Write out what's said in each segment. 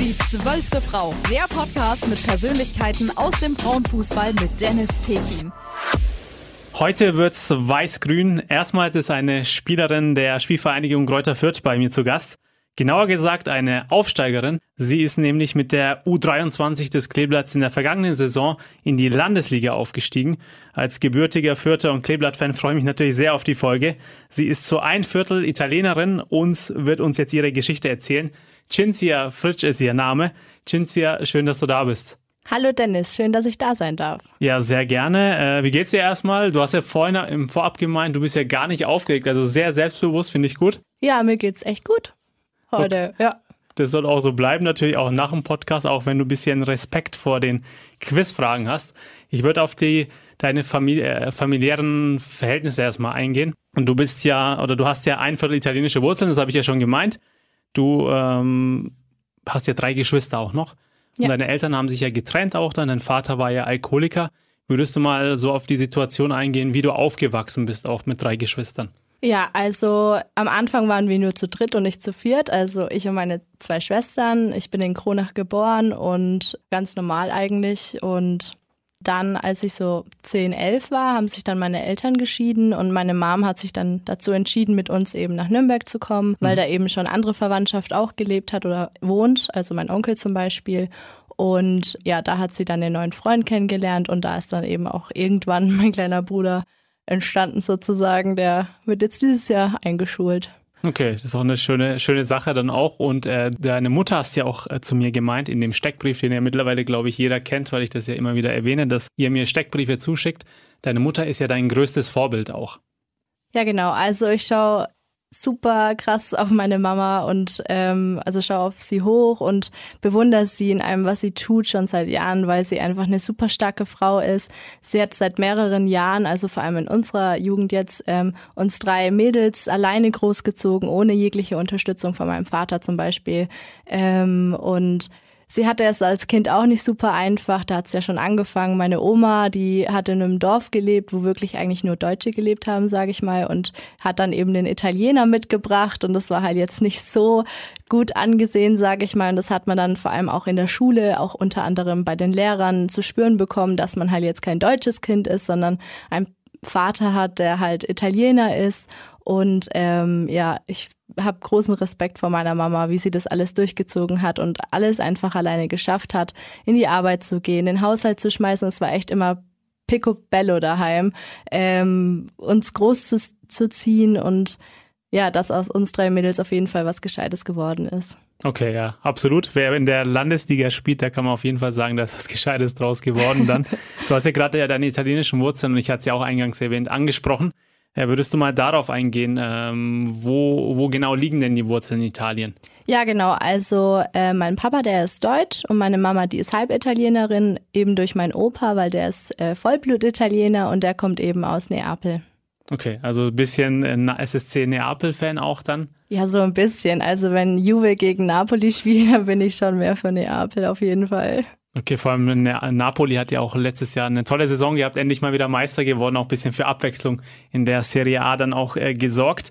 Die zwölfte Frau, der Podcast mit Persönlichkeiten aus dem Frauenfußball mit Dennis Tekin. Heute wird's weiß-grün. Erstmals ist eine Spielerin der Spielvereinigung Kräuter Fürth bei mir zu Gast. Genauer gesagt eine Aufsteigerin. Sie ist nämlich mit der U23 des Kleeblatts in der vergangenen Saison in die Landesliga aufgestiegen. Als gebürtiger Fürther und Kleeblatt-Fan freue ich mich natürlich sehr auf die Folge. Sie ist zu ein Viertel Italienerin und wird uns jetzt ihre Geschichte erzählen. Cinzia Fritsch ist ihr Name. Cinzia, schön, dass du da bist. Hallo Dennis, schön, dass ich da sein darf. Ja, sehr gerne. Äh, wie geht's dir erstmal? Du hast ja vorhin im Vorab gemeint, du bist ja gar nicht aufgeregt, also sehr selbstbewusst, finde ich gut. Ja, mir geht's echt gut heute, okay. ja. Das soll auch so bleiben, natürlich auch nach dem Podcast, auch wenn du ein bisschen Respekt vor den Quizfragen hast. Ich würde auf die deine Familie, äh, familiären Verhältnisse erstmal eingehen. Und du bist ja, oder du hast ja ein Viertel italienische Wurzeln, das habe ich ja schon gemeint. Du ähm, hast ja drei Geschwister auch noch. Und ja. deine Eltern haben sich ja getrennt auch dann. Dein Vater war ja Alkoholiker. Würdest du mal so auf die Situation eingehen, wie du aufgewachsen bist, auch mit drei Geschwistern? Ja, also am Anfang waren wir nur zu dritt und nicht zu viert. Also ich und meine zwei Schwestern. Ich bin in Kronach geboren und ganz normal eigentlich. Und dann, als ich so 10, 11 war, haben sich dann meine Eltern geschieden und meine Mom hat sich dann dazu entschieden, mit uns eben nach Nürnberg zu kommen, weil mhm. da eben schon andere Verwandtschaft auch gelebt hat oder wohnt, also mein Onkel zum Beispiel. Und ja, da hat sie dann den neuen Freund kennengelernt und da ist dann eben auch irgendwann mein kleiner Bruder entstanden sozusagen. Der wird jetzt dieses Jahr eingeschult. Okay, das ist auch eine schöne, schöne Sache dann auch. Und äh, deine Mutter hast ja auch äh, zu mir gemeint in dem Steckbrief, den ja mittlerweile, glaube ich, jeder kennt, weil ich das ja immer wieder erwähne, dass ihr mir Steckbriefe zuschickt. Deine Mutter ist ja dein größtes Vorbild auch. Ja, genau. Also ich schaue super krass auf meine Mama und ähm, also schau auf sie hoch und bewundere sie in allem, was sie tut, schon seit Jahren, weil sie einfach eine super starke Frau ist. Sie hat seit mehreren Jahren, also vor allem in unserer Jugend jetzt, ähm, uns drei Mädels alleine großgezogen, ohne jegliche Unterstützung von meinem Vater zum Beispiel. Ähm, und Sie hatte es als Kind auch nicht super einfach. Da hat es ja schon angefangen. Meine Oma, die hat in einem Dorf gelebt, wo wirklich eigentlich nur Deutsche gelebt haben, sage ich mal, und hat dann eben den Italiener mitgebracht. Und das war halt jetzt nicht so gut angesehen, sage ich mal. Und das hat man dann vor allem auch in der Schule, auch unter anderem bei den Lehrern zu spüren bekommen, dass man halt jetzt kein deutsches Kind ist, sondern ein Vater hat, der halt Italiener ist. Und ähm, ja, ich habe großen Respekt vor meiner Mama, wie sie das alles durchgezogen hat und alles einfach alleine geschafft hat, in die Arbeit zu gehen, den Haushalt zu schmeißen. Es war echt immer picobello daheim, ähm, uns groß zu, zu ziehen und ja, dass aus uns drei Mädels auf jeden Fall was Gescheites geworden ist. Okay, ja, absolut. Wer in der Landesliga spielt, da kann man auf jeden Fall sagen, da ist was Gescheites draus geworden dann. du hast ja gerade ja deine italienischen Wurzeln und ich hatte es ja auch eingangs erwähnt, angesprochen. Ja, würdest du mal darauf eingehen, ähm, wo, wo genau liegen denn die Wurzeln in Italien? Ja, genau. Also äh, mein Papa, der ist deutsch und meine Mama, die ist Halbitalienerin, eben durch meinen Opa, weil der ist äh, Vollblut-Italiener und der kommt eben aus Neapel. Okay, also ein bisschen äh, SSC Neapel-Fan auch dann? Ja, so ein bisschen. Also wenn Juve gegen Napoli spielt, dann bin ich schon mehr für Neapel auf jeden Fall. Okay, vor allem Napoli hat ja auch letztes Jahr eine tolle Saison gehabt, endlich mal wieder Meister geworden, auch ein bisschen für Abwechslung in der Serie A dann auch äh, gesorgt.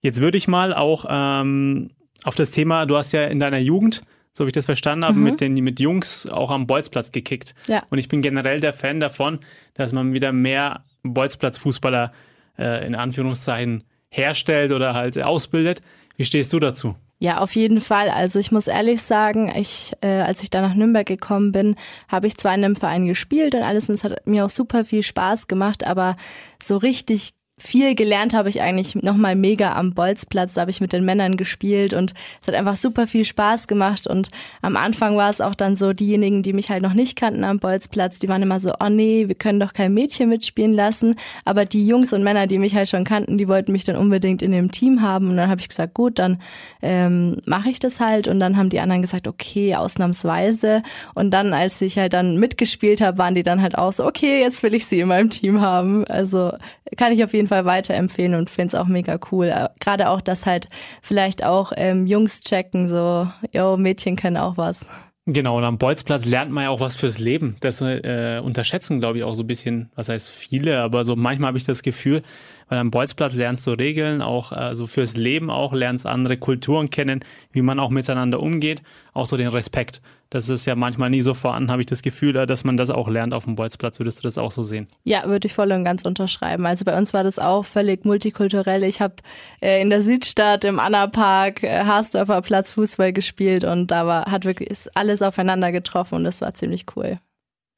Jetzt würde ich mal auch ähm, auf das Thema, du hast ja in deiner Jugend, so wie ich das verstanden habe, mhm. mit den mit Jungs auch am Bolzplatz gekickt. Ja. Und ich bin generell der Fan davon, dass man wieder mehr Bolzplatzfußballer äh, in Anführungszeichen herstellt oder halt ausbildet. Wie stehst du dazu? Ja, auf jeden Fall. Also ich muss ehrlich sagen, ich, äh, als ich da nach Nürnberg gekommen bin, habe ich zwar in einem Verein gespielt und alles und es hat mir auch super viel Spaß gemacht, aber so richtig viel gelernt habe ich eigentlich nochmal mega am Bolzplatz. Da habe ich mit den Männern gespielt und es hat einfach super viel Spaß gemacht. Und am Anfang war es auch dann so, diejenigen, die mich halt noch nicht kannten am Bolzplatz, die waren immer so, oh nee, wir können doch kein Mädchen mitspielen lassen. Aber die Jungs und Männer, die mich halt schon kannten, die wollten mich dann unbedingt in dem Team haben. Und dann habe ich gesagt, gut, dann ähm, mache ich das halt. Und dann haben die anderen gesagt, okay, ausnahmsweise. Und dann, als ich halt dann mitgespielt habe, waren die dann halt auch so, okay, jetzt will ich sie in meinem Team haben. Also kann ich auf jeden Fall weiterempfehlen und finde es auch mega cool. Äh, gerade auch, dass halt vielleicht auch ähm, Jungs checken, so, yo, Mädchen können auch was. Genau, und am Bolzplatz lernt man ja auch was fürs Leben. Das äh, unterschätzen, glaube ich, auch so ein bisschen, was heißt viele, aber so manchmal habe ich das Gefühl, weil am Bolzplatz lernst du Regeln, auch also fürs Leben auch, lernst andere Kulturen kennen, wie man auch miteinander umgeht, auch so den Respekt. Das ist ja manchmal nie so vorhanden, habe ich das Gefühl, dass man das auch lernt auf dem Bolzplatz. Würdest du das auch so sehen? Ja, würde ich voll und ganz unterschreiben. Also bei uns war das auch völlig multikulturell. Ich habe äh, in der Südstadt im Anna-Park äh, Haasdorfer Platz Fußball gespielt und da war, hat wirklich ist alles aufeinander getroffen und das war ziemlich cool.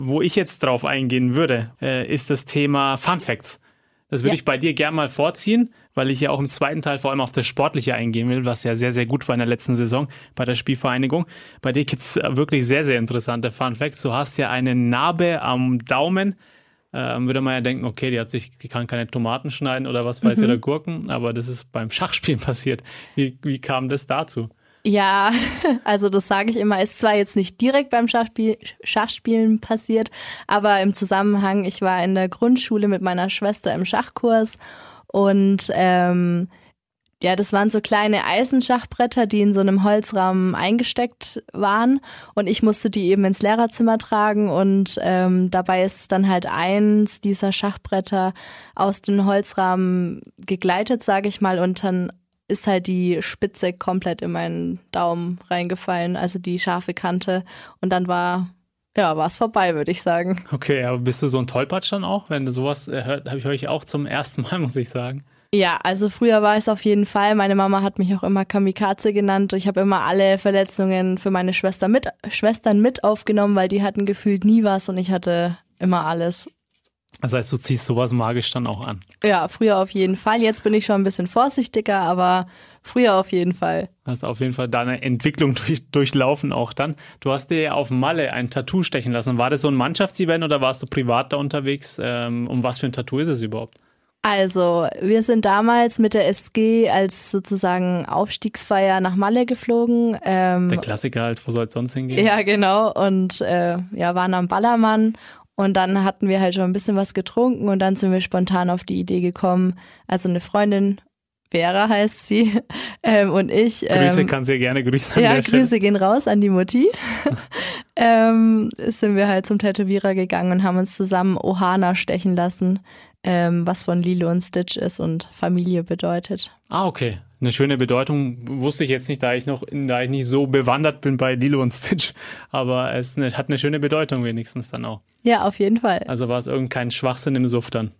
Wo ich jetzt drauf eingehen würde, äh, ist das Thema Fun Facts. Das würde ja. ich bei dir gerne mal vorziehen, weil ich ja auch im zweiten Teil vor allem auf das Sportliche eingehen will, was ja sehr, sehr gut war in der letzten Saison bei der Spielvereinigung. Bei dir gibt es wirklich sehr, sehr interessante Fun Facts. Du hast ja eine Narbe am Daumen. Ähm, würde man ja denken, okay, die hat sich, die kann keine Tomaten schneiden oder was weiß mhm. ich, oder Gurken, aber das ist beim Schachspielen passiert. Wie, wie kam das dazu? Ja, also das sage ich immer, ist zwar jetzt nicht direkt beim Schachspiel, Schachspielen passiert, aber im Zusammenhang, ich war in der Grundschule mit meiner Schwester im Schachkurs und ähm, ja, das waren so kleine Eisenschachbretter, die in so einem Holzrahmen eingesteckt waren. Und ich musste die eben ins Lehrerzimmer tragen. Und ähm, dabei ist dann halt eins dieser Schachbretter aus dem Holzrahmen gegleitet, sage ich mal. Und dann ist halt die Spitze komplett in meinen Daumen reingefallen, also die scharfe Kante. Und dann war ja, war es vorbei, würde ich sagen. Okay, aber bist du so ein Tollpatsch dann auch? Wenn du sowas äh, hört, habe ich euch auch zum ersten Mal, muss ich sagen. Ja, also früher war es auf jeden Fall. Meine Mama hat mich auch immer Kamikaze genannt. Ich habe immer alle Verletzungen für meine Schwester mit, Schwestern mit aufgenommen, weil die hatten gefühlt nie was und ich hatte immer alles. Das heißt, du ziehst sowas magisch dann auch an. Ja, früher auf jeden Fall. Jetzt bin ich schon ein bisschen vorsichtiger, aber früher auf jeden Fall. Hast auf jeden Fall deine Entwicklung durch, durchlaufen auch dann. Du hast dir auf Malle ein Tattoo stechen lassen. War das so ein Mannschaftsevent oder warst du privat da unterwegs? Ähm, um was für ein Tattoo ist es überhaupt? Also, wir sind damals mit der SG als sozusagen Aufstiegsfeier nach Malle geflogen. Ähm, der Klassiker halt, wo soll es sonst hingehen? Ja, genau. Und äh, ja, waren am Ballermann und dann hatten wir halt schon ein bisschen was getrunken und dann sind wir spontan auf die Idee gekommen. Also eine Freundin, Vera heißt sie, ähm, und ich. Grüße ähm, kann sie gerne grüßen. ja, Grüße Stelle. gehen raus an die Mutti. ähm, sind wir halt zum Tätowierer gegangen und haben uns zusammen Ohana stechen lassen, ähm, was von Lilo und Stitch ist und Familie bedeutet. Ah, okay eine schöne Bedeutung. Wusste ich jetzt nicht, da ich noch, da ich nicht so bewandert bin bei Lilo und Stitch. Aber es hat eine schöne Bedeutung wenigstens dann auch. Ja, auf jeden Fall. Also war es irgendein Schwachsinn im Suff dann.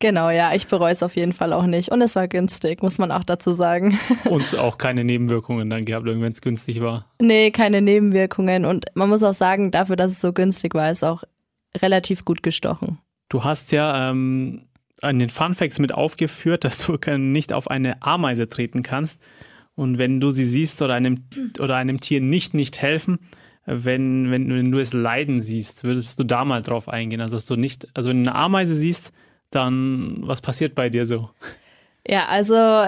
Genau, ja, ich bereue es auf jeden Fall auch nicht. Und es war günstig, muss man auch dazu sagen. Und auch keine Nebenwirkungen dann gehabt, wenn es günstig war. Nee, keine Nebenwirkungen. Und man muss auch sagen, dafür, dass es so günstig war, ist auch relativ gut gestochen. Du hast ja ähm, an den Fun Facts mit aufgeführt, dass du nicht auf eine Ameise treten kannst. Und wenn du sie siehst oder einem, oder einem Tier nicht nicht helfen, wenn, wenn, du es leiden siehst, würdest du da mal drauf eingehen. Also dass du nicht, also wenn du eine Ameise siehst, dann was passiert bei dir so? Ja, also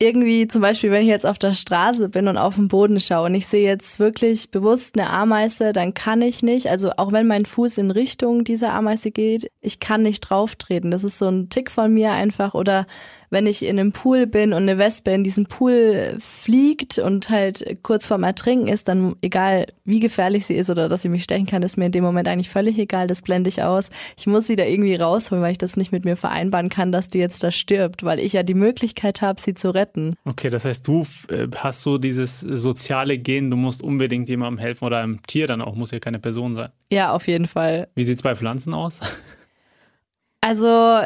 irgendwie zum Beispiel, wenn ich jetzt auf der Straße bin und auf den Boden schaue und ich sehe jetzt wirklich bewusst eine Ameise, dann kann ich nicht, also auch wenn mein Fuß in Richtung dieser Ameise geht, ich kann nicht drauf treten. Das ist so ein Tick von mir einfach. Oder wenn ich in einem Pool bin und eine Wespe in diesem Pool fliegt und halt kurz vorm Ertrinken ist, dann egal wie gefährlich sie ist oder dass sie mich stechen kann, ist mir in dem Moment eigentlich völlig egal. Das blende ich aus. Ich muss sie da irgendwie rausholen, weil ich das nicht mit mir vereinbaren kann, dass die jetzt da stirbt, weil ich ja die Möglichkeit habe, sie zu retten. Okay, das heißt, du äh, hast so dieses soziale Gen, du musst unbedingt jemandem helfen oder einem Tier dann auch, muss ja keine Person sein. Ja, auf jeden Fall. Wie sieht es bei Pflanzen aus? Also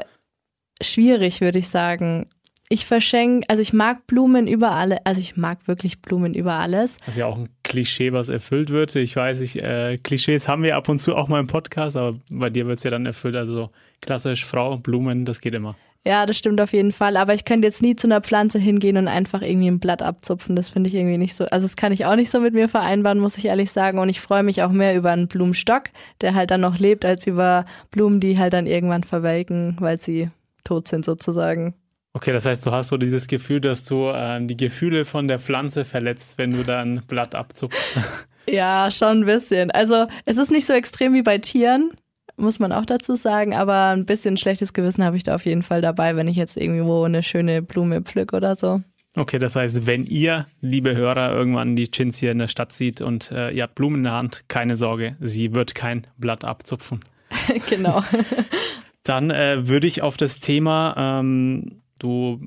schwierig, würde ich sagen. Ich verschenke, also ich mag Blumen über alle, also ich mag wirklich Blumen über alles. Das ist ja auch ein Klischee, was erfüllt wird. Ich weiß nicht, äh, Klischees haben wir ab und zu auch mal im Podcast, aber bei dir wird es ja dann erfüllt. Also so klassisch Frau, Blumen, das geht immer. Ja, das stimmt auf jeden Fall. Aber ich könnte jetzt nie zu einer Pflanze hingehen und einfach irgendwie ein Blatt abzupfen. Das finde ich irgendwie nicht so. Also das kann ich auch nicht so mit mir vereinbaren, muss ich ehrlich sagen. Und ich freue mich auch mehr über einen Blumenstock, der halt dann noch lebt, als über Blumen, die halt dann irgendwann verwelken, weil sie tot sind sozusagen. Okay, das heißt, du hast so dieses Gefühl, dass du äh, die Gefühle von der Pflanze verletzt, wenn du da ein Blatt abzuckst. ja, schon ein bisschen. Also es ist nicht so extrem wie bei Tieren, muss man auch dazu sagen, aber ein bisschen schlechtes Gewissen habe ich da auf jeden Fall dabei, wenn ich jetzt irgendwo eine schöne Blume pflück oder so. Okay, das heißt, wenn ihr, liebe Hörer, irgendwann die Chins hier in der Stadt sieht und äh, ihr habt Blumen in der Hand, keine Sorge, sie wird kein Blatt abzupfen. genau. Dann äh, würde ich auf das Thema, ähm, du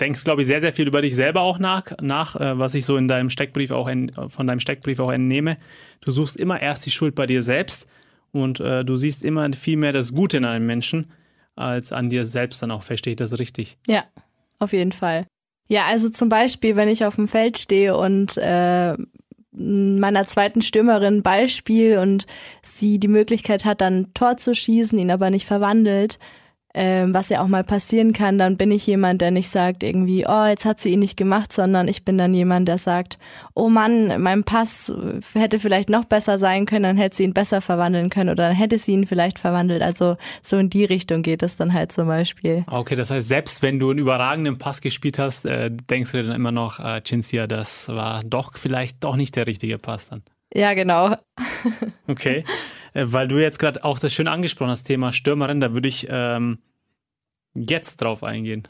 denkst, glaube ich, sehr, sehr viel über dich selber auch nach, nach äh, was ich so in deinem Steckbrief auch en, von deinem Steckbrief auch entnehme. Du suchst immer erst die Schuld bei dir selbst und äh, du siehst immer viel mehr das Gute in einem Menschen als an dir selbst dann auch. Verstehe ich das richtig? Ja, auf jeden Fall. Ja, also zum Beispiel, wenn ich auf dem Feld stehe und äh, meiner zweiten Stürmerin Beispiel und sie die Möglichkeit hat, dann Tor zu schießen, ihn aber nicht verwandelt, ähm, was ja auch mal passieren kann, dann bin ich jemand, der nicht sagt irgendwie, oh, jetzt hat sie ihn nicht gemacht, sondern ich bin dann jemand, der sagt, oh Mann, mein Pass hätte vielleicht noch besser sein können, dann hätte sie ihn besser verwandeln können oder dann hätte sie ihn vielleicht verwandelt. Also so in die Richtung geht es dann halt zum Beispiel. Okay, das heißt, selbst wenn du einen überragenden Pass gespielt hast, äh, denkst du dir dann immer noch, äh, Cinzia, das war doch vielleicht doch nicht der richtige Pass dann. Ja, genau. okay. Äh, weil du jetzt gerade auch das schön angesprochen hast, Thema Stürmerin, da würde ich ähm, jetzt drauf eingehen.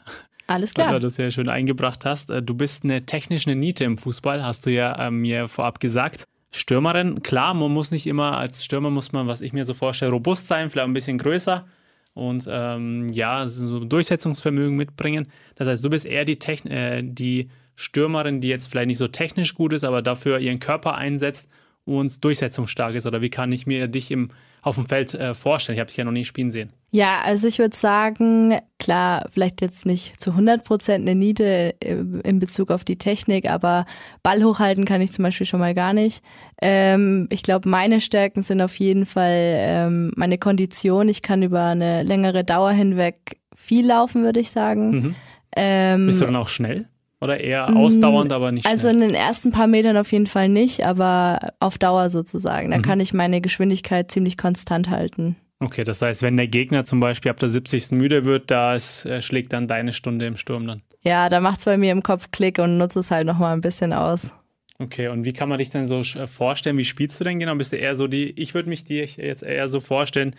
Alles klar. Weil du das ja schön eingebracht hast. Äh, du bist eine technische Niete im Fußball, hast du ja äh, mir vorab gesagt. Stürmerin, klar, man muss nicht immer, als Stürmer muss man, was ich mir so vorstelle, robust sein, vielleicht ein bisschen größer und ähm, ja, so Durchsetzungsvermögen mitbringen. Das heißt, du bist eher die, Techn äh, die Stürmerin, die jetzt vielleicht nicht so technisch gut ist, aber dafür ihren Körper einsetzt und durchsetzungsstark ist? Oder wie kann ich mir dich im, auf dem Feld äh, vorstellen? Ich habe dich ja noch nie spielen sehen. Ja, also ich würde sagen, klar, vielleicht jetzt nicht zu 100 Prozent eine Niete äh, in Bezug auf die Technik, aber Ball hochhalten kann ich zum Beispiel schon mal gar nicht. Ähm, ich glaube, meine Stärken sind auf jeden Fall ähm, meine Kondition. Ich kann über eine längere Dauer hinweg viel laufen, würde ich sagen. Mhm. Ähm, Bist du dann auch schnell? Oder eher ausdauernd, aber nicht Also schnell. in den ersten paar Metern auf jeden Fall nicht, aber auf Dauer sozusagen. Da mhm. kann ich meine Geschwindigkeit ziemlich konstant halten. Okay, das heißt, wenn der Gegner zum Beispiel ab der 70. müde wird, da ist, äh, schlägt dann deine Stunde im Sturm dann. Ja, da macht es bei mir im Kopf Klick und nutze es halt nochmal ein bisschen aus. Okay, und wie kann man dich denn so äh, vorstellen? Wie spielst du denn genau? Bist du eher so die, ich würde mich dir jetzt eher so vorstellen,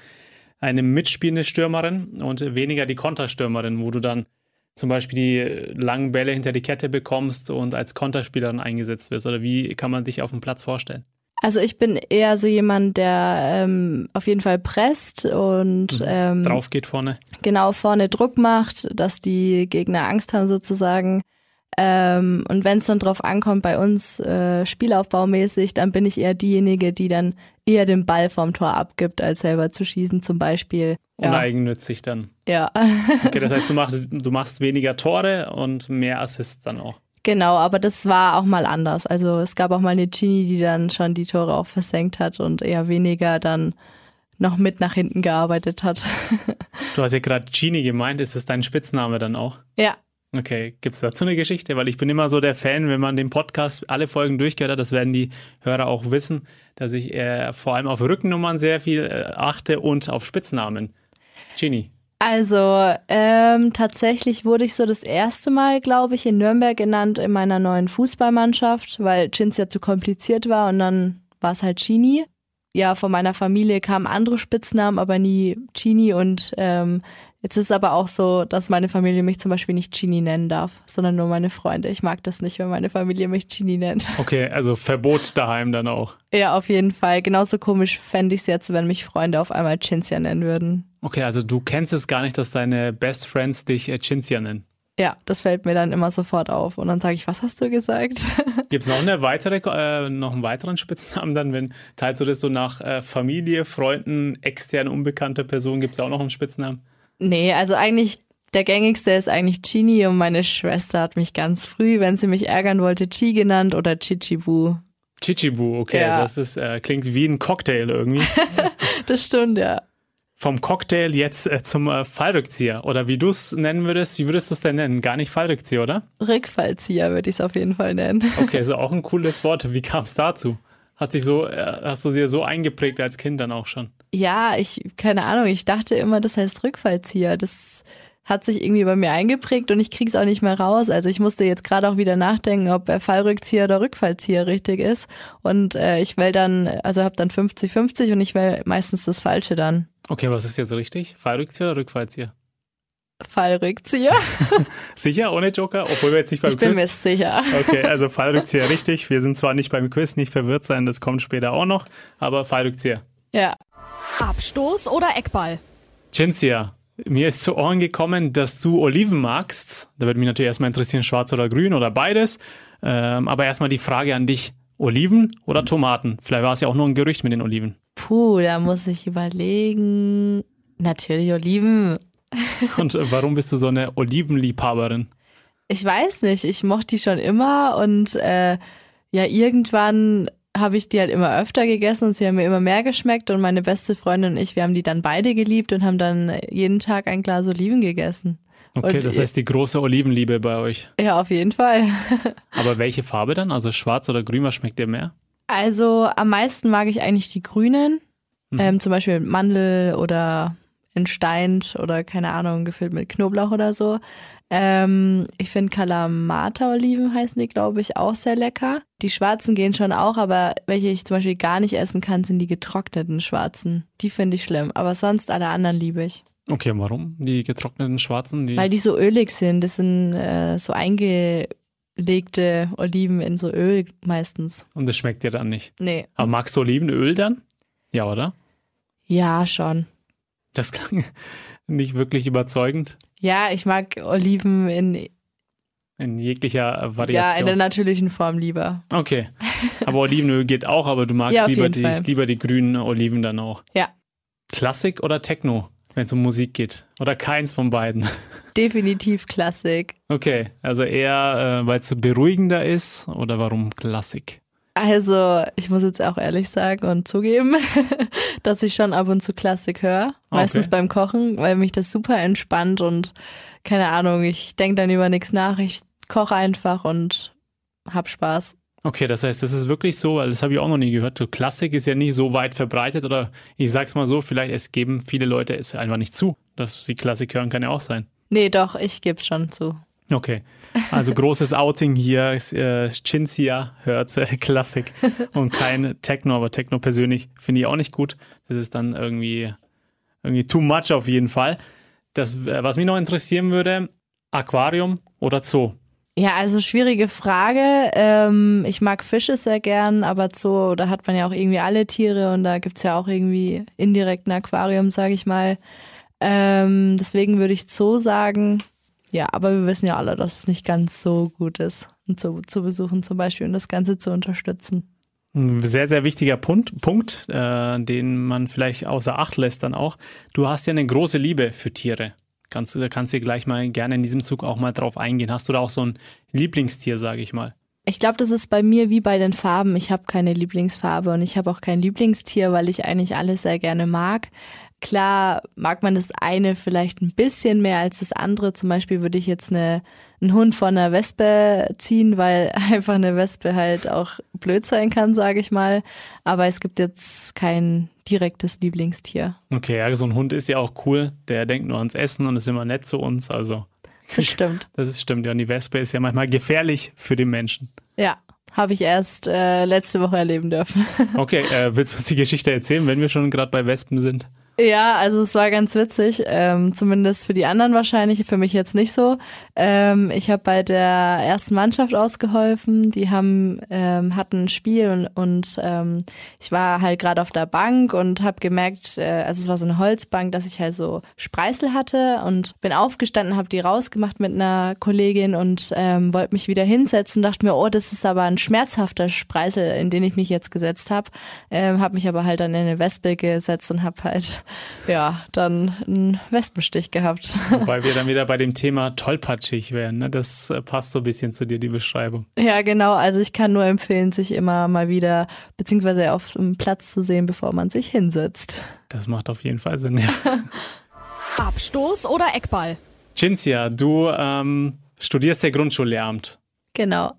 eine mitspielende Stürmerin und weniger die Konterstürmerin, wo du dann zum Beispiel die langen Bälle hinter die Kette bekommst und als Konterspielerin eingesetzt wirst? Oder wie kann man dich auf dem Platz vorstellen? Also ich bin eher so jemand, der ähm, auf jeden Fall presst und mhm. ähm, drauf geht vorne. Genau, vorne Druck macht, dass die Gegner Angst haben sozusagen. Ähm, und wenn es dann drauf ankommt bei uns äh, Spielaufbaumäßig, dann bin ich eher diejenige, die dann eher den Ball vom Tor abgibt, als selber zu schießen zum Beispiel. Ja. Uneigennützig dann. Ja. okay, das heißt, du machst, du machst weniger Tore und mehr Assists dann auch. Genau, aber das war auch mal anders. Also es gab auch mal eine Genie, die dann schon die Tore auch versenkt hat und eher weniger dann noch mit nach hinten gearbeitet hat. du hast ja gerade Genie gemeint, ist das dein Spitzname dann auch? Ja. Okay, gibt es dazu eine Geschichte? Weil ich bin immer so der Fan, wenn man den Podcast alle Folgen durchgehört hat, das werden die Hörer auch wissen, dass ich äh, vor allem auf Rückennummern sehr viel äh, achte und auf Spitznamen. Genie. Also ähm, tatsächlich wurde ich so das erste Mal, glaube ich, in Nürnberg genannt in meiner neuen Fußballmannschaft, weil Chins ja zu kompliziert war und dann war es halt Genie. Ja, von meiner Familie kamen andere Spitznamen, aber nie Genie und ähm, Jetzt ist es aber auch so, dass meine Familie mich zum Beispiel nicht Genie nennen darf, sondern nur meine Freunde. Ich mag das nicht, wenn meine Familie mich Genie nennt. Okay, also Verbot daheim dann auch. Ja, auf jeden Fall. Genauso komisch fände ich es jetzt, wenn mich Freunde auf einmal Cinzia nennen würden. Okay, also du kennst es gar nicht, dass deine Best Friends dich äh, Cinzia nennen. Ja, das fällt mir dann immer sofort auf. Und dann sage ich, was hast du gesagt? Gibt es noch eine weitere, äh, noch einen weiteren Spitznamen dann, wenn teilst du das so nach äh, Familie, Freunden, extern unbekannte Personen, gibt es auch noch einen Spitznamen? Nee, also eigentlich der gängigste ist eigentlich Chini und meine Schwester hat mich ganz früh, wenn sie mich ärgern wollte, Chi genannt oder Chichibu. Chichibu, okay, ja. das ist, äh, klingt wie ein Cocktail irgendwie. das stimmt, ja. Vom Cocktail jetzt äh, zum äh, Fallrückzieher oder wie du es nennen würdest, wie würdest du es denn nennen? Gar nicht Fallrückzieher, oder? Rückfallzieher würde ich es auf jeden Fall nennen. Okay, ist auch ein cooles Wort. Wie kam es dazu? Hat sich so, äh, hast du dir so eingeprägt als Kind dann auch schon? Ja, ich, keine Ahnung, ich dachte immer, das heißt Rückfallzieher. Das hat sich irgendwie bei mir eingeprägt und ich krieg's auch nicht mehr raus. Also ich musste jetzt gerade auch wieder nachdenken, ob Fallrückzieher oder Rückfallzieher richtig ist. Und äh, ich wähle dann, also habe dann 50-50 und ich wähle meistens das Falsche dann. Okay, was ist jetzt richtig? Fallrückzieher oder Rückfallzieher? Fallrückzieher. sicher, ohne Joker? Obwohl wir jetzt nicht beim ich Quiz... Ich bin mir sicher. Okay, also Fallrückzieher richtig. Wir sind zwar nicht beim Quiz, nicht verwirrt sein, das kommt später auch noch, aber Fallrückzieher. Ja. Abstoß oder Eckball? Cinzia, Mir ist zu Ohren gekommen, dass du Oliven magst. Da würde mich natürlich erstmal interessieren, schwarz oder grün oder beides. Ähm, aber erstmal die Frage an dich. Oliven oder Tomaten? Vielleicht war es ja auch nur ein Gerücht mit den Oliven. Puh, da muss ich überlegen. Natürlich Oliven. Und äh, warum bist du so eine Olivenliebhaberin? Ich weiß nicht, ich mochte die schon immer und äh, ja, irgendwann habe ich die halt immer öfter gegessen und sie haben mir immer mehr geschmeckt und meine beste Freundin und ich, wir haben die dann beide geliebt und haben dann jeden Tag ein Glas Oliven gegessen. Okay, Und das heißt die große Olivenliebe bei euch. Ja, auf jeden Fall. Aber welche Farbe dann? Also schwarz oder grün, was schmeckt dir mehr? Also am meisten mag ich eigentlich die grünen, Mhm. ähm, zum Beispiel mit Mandel oder entsteint oder keine Ahnung, gefüllt mit Knoblauch oder so. Ähm, ich finde Kalamata-Oliven heißen die, glaube ich, auch sehr lecker. Die schwarzen gehen schon auch, aber welche ich zum Beispiel gar nicht essen kann, sind die getrockneten schwarzen. Die finde ich schlimm, aber sonst alle anderen liebe ich. Okay, warum? Die getrockneten schwarzen? Die Weil die so ölig sind. Das sind äh, so eingelegte Oliven in so Öl meistens. und das schmeckt dir dann nicht. Nee. Aber magst du Olivenöl dann? Ja, oder? Ja, schon. Das klang nicht wirklich überzeugend Ja, ich mag Oliven in, in jeglicher ja, in Variation. der natürlichen Form lieber. okay. Aber Olivenöl geht auch, aber du magst Ja, lieber, die, lieber die grünen Oliven dann auch. Ja, Klassik oder Techno, wenn es um Musik geht? Oder keins von beiden? definitiv Klassik. Okay, also eher, äh, weil es so beruhigender ist oder warum Klassik? Also, ich muss jetzt auch ehrlich sagen und zugeben, dass ich schon ab und zu Klassik höre. Meistens Okay. beim Kochen, weil mich das super entspannt und keine Ahnung, ich denke dann über nichts nach. Ich koche einfach und hab Spaß. Okay, das heißt, das ist wirklich so, weil das habe ich auch noch nie gehört. So Klassik ist ja nicht so weit verbreitet oder ich sag's mal so, vielleicht es geben viele Leute es einfach nicht zu, dass sie Klassik hören, kann ja auch sein. Nee, doch, ich geb's schon zu. Okay, also großes Outing hier, äh, Cinzia hört äh, Klassik und kein Techno, aber Techno persönlich finde ich auch nicht gut. Das ist dann irgendwie, irgendwie too much auf jeden Fall. Das, äh, was mich noch interessieren würde, Aquarium oder Zoo? Ja, also schwierige Frage. Ähm, ich mag Fische sehr gern, aber Zoo, da hat man ja auch irgendwie alle Tiere und da gibt's ja auch irgendwie indirekt ein Aquarium, sage ich mal. Ähm, deswegen würde ich Zoo sagen. Ja, aber wir wissen ja alle, dass es nicht ganz so gut ist, ein Zoo zu besuchen zum Beispiel und das Ganze zu unterstützen. Ein sehr, sehr wichtiger Punkt, Punkt äh, den man vielleicht außer Acht lässt dann auch. Du hast ja eine große Liebe für Tiere. Kannst da kannst du gleich mal gerne in diesem Zug auch mal drauf eingehen. Hast du da auch so ein Lieblingstier, sage ich mal? Ich glaube, das ist bei mir wie bei den Farben. Ich habe keine Lieblingsfarbe und ich habe auch kein Lieblingstier, weil ich eigentlich alles sehr gerne mag. Klar mag man das eine vielleicht ein bisschen mehr als das andere. Zum Beispiel würde ich jetzt eine, einen Hund von einer Wespe ziehen, weil einfach eine Wespe halt auch blöd sein kann, sage ich mal. Aber es gibt jetzt kein direktes Lieblingstier. Okay, ja, so ein Hund ist ja auch cool. Der denkt nur ans Essen und ist immer nett zu uns. Also, Das stimmt. das ist stimmt. Ja, und die Wespe ist ja manchmal gefährlich für den Menschen. Ja, habe ich erst äh, letzte Woche erleben dürfen. Okay, äh, willst du uns die Geschichte erzählen, wenn wir schon gerade bei Wespen sind? Ja, also es war ganz witzig, ähm, zumindest für die anderen wahrscheinlich, für mich jetzt nicht so. Ähm, ich habe bei der ersten Mannschaft ausgeholfen, die haben ähm, hatten ein Spiel und, und ähm, ich war halt gerade auf der Bank und habe gemerkt, äh, also es war so eine Holzbank, dass ich halt so Spreißel hatte und bin aufgestanden, habe die rausgemacht mit einer Kollegin und ähm, wollte mich wieder hinsetzen und dachte mir, oh, das ist aber ein schmerzhafter Spreißel, in den ich mich jetzt gesetzt habe. Ähm, habe mich aber halt dann in eine Wespe gesetzt und habe halt ja, dann einen Wespenstich gehabt. Wobei wir dann wieder bei dem Thema tollpatschig wären. Ne? Das äh, passt so ein bisschen zu dir, die Beschreibung. Ja, genau. Also ich kann nur empfehlen, sich immer mal wieder, beziehungsweise auf dem Platz zu sehen, bevor man sich hinsetzt. Das macht auf jeden Fall Sinn, ja. Abstoß oder Eckball? Cinzia, du ähm, studierst ja Grundschullehramt. Genau.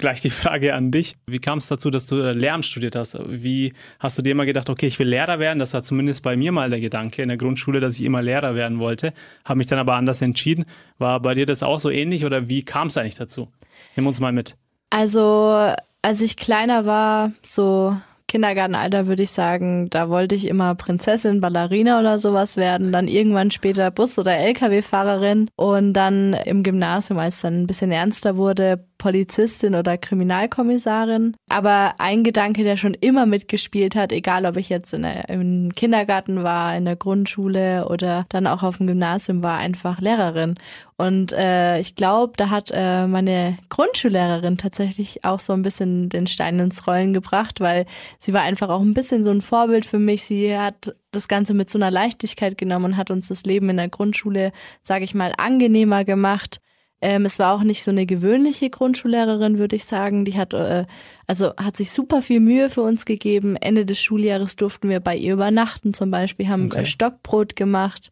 Gleich die Frage an dich. Wie kam es dazu, dass du äh, Lehramt studiert hast? Wie hast du dir immer gedacht, okay, ich will Lehrer werden? Das war zumindest bei mir mal der Gedanke in der Grundschule, dass ich immer Lehrer werden wollte. Habe mich dann aber anders entschieden. War bei dir das auch so ähnlich oder wie kam es eigentlich dazu? Nimm uns mal mit. Also, als ich kleiner war, so Kindergartenalter würde ich sagen, da wollte ich immer Prinzessin, Ballerina oder sowas werden, dann irgendwann später Bus- oder Lkw-Fahrerin und dann im Gymnasium, als es dann ein bisschen ernster wurde, Polizistin oder Kriminalkommissarin. Aber ein Gedanke, der schon immer mitgespielt hat, egal ob ich jetzt in der, im Kindergarten war, in der Grundschule oder dann auch auf dem Gymnasium war, einfach Lehrerin. Und äh, ich glaube, da hat äh, meine Grundschullehrerin tatsächlich auch so ein bisschen den Stein ins Rollen gebracht, weil sie war einfach auch ein bisschen so ein Vorbild für mich. Sie hat das Ganze mit so einer Leichtigkeit genommen und hat uns das Leben in der Grundschule, sage ich mal, angenehmer gemacht. Ähm, es war auch nicht so eine gewöhnliche Grundschullehrerin, würde ich sagen. Die hat äh, also hat sich super viel Mühe für uns gegeben. Ende des Schuljahres durften wir bei ihr übernachten zum Beispiel, haben okay. Stockbrot gemacht.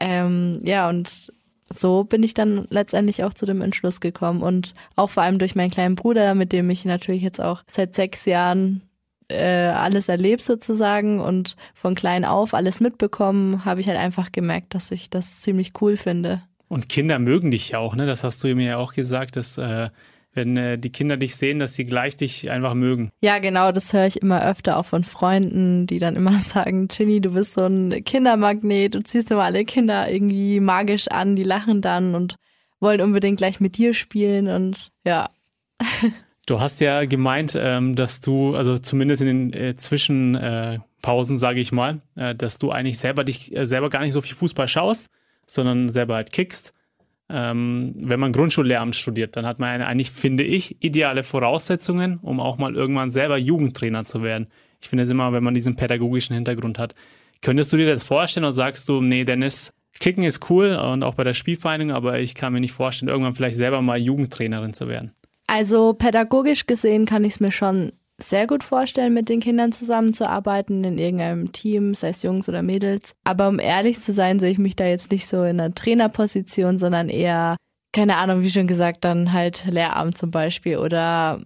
Ähm, ja und so bin ich dann letztendlich auch zu dem Entschluss gekommen und auch vor allem durch meinen kleinen Bruder, mit dem ich natürlich jetzt auch seit sechs Jahren äh, alles erlebt sozusagen und von klein auf alles mitbekommen, habe ich halt einfach gemerkt, dass ich das ziemlich cool finde. Und Kinder mögen dich ja auch, ne? Das hast du mir ja auch gesagt, dass äh, wenn äh, die Kinder dich sehen, dass sie gleich dich einfach mögen. Ja, genau, das höre ich immer öfter auch von Freunden, die dann immer sagen, Ginny, du bist so ein Kindermagnet, du ziehst immer alle Kinder irgendwie magisch an, die lachen dann und wollen unbedingt gleich mit dir spielen und ja. Du hast ja gemeint, ähm, dass du, also zumindest in den äh, Zwischenpausen, äh, sage ich mal, äh, dass du eigentlich selber dich äh, selber gar nicht so viel Fußball schaust, sondern selber halt kickst ähm, wenn man Grundschullehramt studiert, dann hat man eigentlich, finde ich, ideale Voraussetzungen, um auch mal irgendwann selber Jugendtrainer zu werden. Ich finde es immer, wenn man diesen pädagogischen Hintergrund hat. Könntest du dir das vorstellen oder sagst du, nee, Dennis, Kicken ist cool und auch bei der Spielvereinigung, aber ich kann mir nicht vorstellen, irgendwann vielleicht selber mal Jugendtrainerin zu werden? Also pädagogisch gesehen kann ich es mir schon sehr gut vorstellen, mit den Kindern zusammenzuarbeiten in irgendeinem Team, sei es Jungs oder Mädels. Aber um ehrlich zu sein, sehe ich mich da jetzt nicht so in einer Trainerposition, sondern eher, keine Ahnung, wie schon gesagt, dann halt Lehramt zum Beispiel oder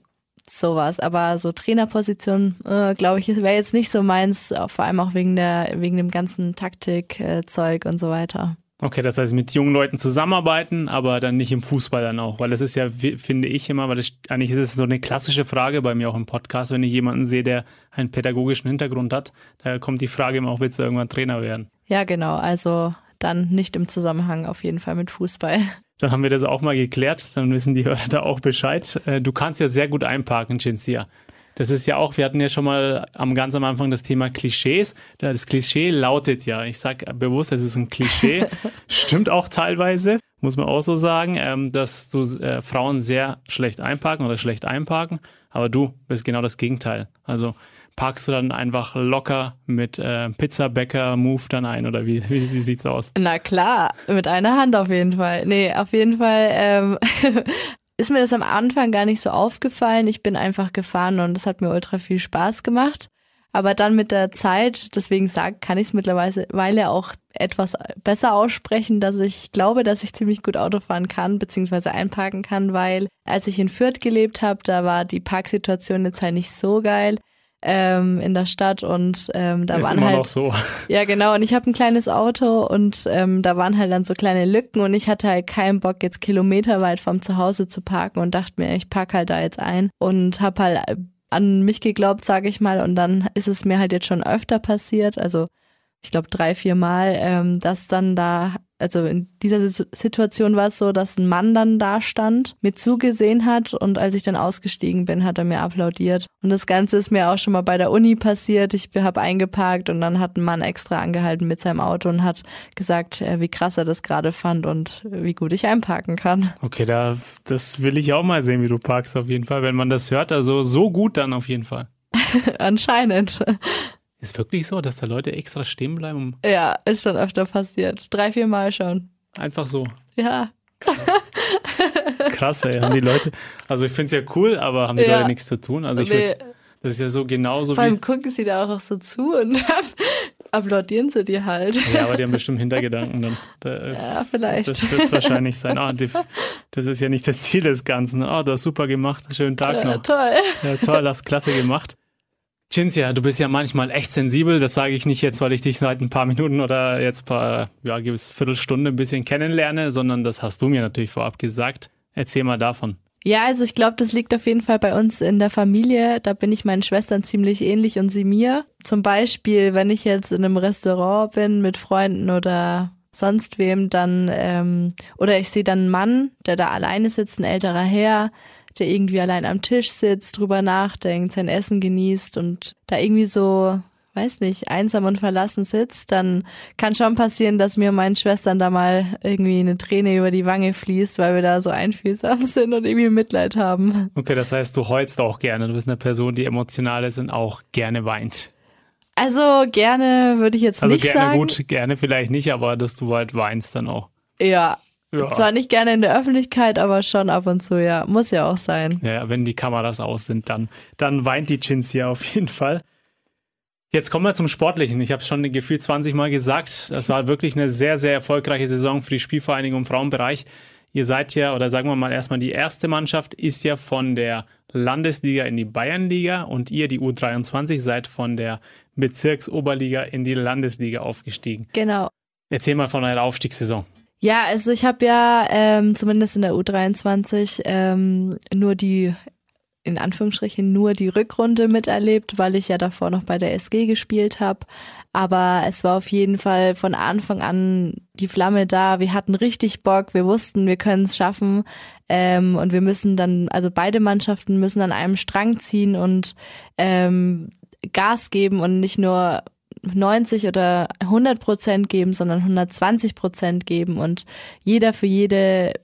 sowas. Aber so Trainerposition, äh, glaube ich, wäre jetzt nicht so meins, vor allem auch wegen der, wegen dem ganzen Taktikzeug äh, und so weiter. Okay, das heißt mit jungen Leuten zusammenarbeiten, aber dann nicht im Fußball dann auch, weil das ist ja, finde ich immer, weil das, eigentlich ist es so eine klassische Frage bei mir auch im Podcast, wenn ich jemanden sehe, der einen pädagogischen Hintergrund hat, da kommt die Frage immer auch, willst du irgendwann Trainer werden? Ja, genau, also dann nicht im Zusammenhang auf jeden Fall mit Fußball. Dann haben wir das auch mal geklärt, dann wissen die Hörer da auch Bescheid. Äh, du kannst ja sehr gut einparken, Cinzia. Das ist ja auch, wir hatten ja schon mal am ganz am Anfang das Thema Klischees. Das Klischee lautet ja, ich sage bewusst, es ist ein Klischee, stimmt auch teilweise, muss man auch so sagen, ähm, dass du äh, Frauen sehr schlecht einparken oder schlecht einparken, aber du bist genau das Gegenteil. Also parkst du dann einfach locker mit äh, Pizzabäcker Move dann ein oder wie, wie, wie sieht's aus? Na klar, mit einer Hand auf jeden Fall. Nee, auf jeden Fall ähm, ist mir das am Anfang gar nicht so aufgefallen. Ich bin einfach gefahren und es hat mir ultra viel Spaß gemacht. Aber dann mit der Zeit, deswegen sag, kann ich es mittlerweile auch etwas besser aussprechen, dass ich glaube, dass ich ziemlich gut Auto fahren kann, beziehungsweise einparken kann, weil als ich in Fürth gelebt habe, da war die Parksituation jetzt halt nicht so geil ähm, in der Stadt und ähm, da ist waren immer halt noch so. ja genau und ich habe ein kleines Auto und ähm, da waren halt dann so kleine Lücken und ich hatte halt keinen Bock jetzt kilometerweit vom Zuhause zu parken und dachte mir ich park halt da jetzt ein und habe halt an mich geglaubt sage ich mal und dann ist es mir halt jetzt schon öfter passiert also ich glaube drei vier Mal ähm, dass dann da also in dieser Situation war es so, dass ein Mann dann da stand, mir zugesehen hat und als ich dann ausgestiegen bin, hat er mir applaudiert. Und das Ganze ist mir auch schon mal bei der Uni passiert. Ich habe eingeparkt und dann hat ein Mann extra angehalten mit seinem Auto und hat gesagt, äh, wie krass er das gerade fand und wie gut ich einparken kann. Okay, da, das will ich auch mal sehen, wie du parkst auf jeden Fall. Wenn man das hört, also so gut dann auf jeden Fall. Anscheinend. Ist wirklich so, dass da Leute extra stehen bleiben? Ja, ist schon öfter passiert. Drei, vier Mal schon. Einfach so. Ja. Krass, Krass ey, haben die Leute. Also ich finde es ja cool, aber haben die ja. Leute nichts zu tun? Also ich nee. Würd, das ist ja so genauso Vor allem wie. gucken sie da auch so zu und applaudieren sie dir halt. Ja, aber die haben bestimmt Hintergedanken dann. Das, ja, vielleicht. Das wird es wahrscheinlich sein. Ah, die, das ist ja nicht das Ziel des Ganzen. Ah, du hast super gemacht. Schönen Tag ja, noch. Toll. Ja, toll, hast klasse gemacht. Cinzia, du bist ja manchmal echt sensibel. Das sage ich nicht jetzt, weil ich dich seit ein paar Minuten oder jetzt paar, ja, gewiss Viertelstunde ein bisschen kennenlerne, sondern das hast du mir natürlich vorab gesagt. Erzähl mal davon. Ja, also ich glaube, das liegt auf jeden Fall bei uns in der Familie. Da bin ich meinen Schwestern ziemlich ähnlich und sie mir. Zum Beispiel, wenn ich jetzt in einem Restaurant bin mit Freunden oder sonst wem, dann, ähm, oder ich sehe dann einen Mann, der da alleine sitzt, ein älterer Herr, der irgendwie allein am Tisch sitzt, drüber nachdenkt, sein Essen genießt und da irgendwie so weiß nicht, einsam und verlassen sitzt, dann kann schon passieren, dass mir und meinen Schwestern da mal irgendwie eine Träne über die Wange fließt, weil wir da so einfühlsam sind und irgendwie Mitleid haben. Okay, das heißt, du heulst auch gerne. Du bist eine Person, die emotional ist und auch gerne weint. Also gerne würde ich jetzt also nicht sagen. Also gerne gut, gerne vielleicht nicht, aber dass du halt weinst dann auch. Ja, ja. Zwar nicht gerne in der Öffentlichkeit, aber schon ab und zu, ja. Muss ja auch sein. Ja, wenn die Kameras aus sind, dann, dann weint die Chins hier auf jeden Fall. Jetzt kommen wir zum Sportlichen. Ich habe es schon gefühlt 20 Mal gesagt. Das war wirklich eine sehr, sehr erfolgreiche Saison für die Spielvereinigung im Frauenbereich. Ihr seid ja, oder sagen wir mal erstmal, die erste Mannschaft ist ja von der Landesliga in die Bayernliga und ihr, die U23, seid von der Bezirksoberliga in die Landesliga aufgestiegen. Genau. Erzähl mal von eurer Aufstiegssaison. Ja, also ich habe ja ähm, zumindest in der U23 ähm, nur die in Anführungsstrichen nur die Rückrunde miterlebt, weil ich ja davor noch bei der SG gespielt habe. Aber es war auf jeden Fall von Anfang an die Flamme da. Wir hatten richtig Bock. Wir wussten, wir können es schaffen. Ähm, und wir müssen dann, also beide Mannschaften müssen an einem Strang ziehen und ähm, Gas geben und nicht nur 90 oder 100 Prozent geben, sondern 120 Prozent geben und jeder für jede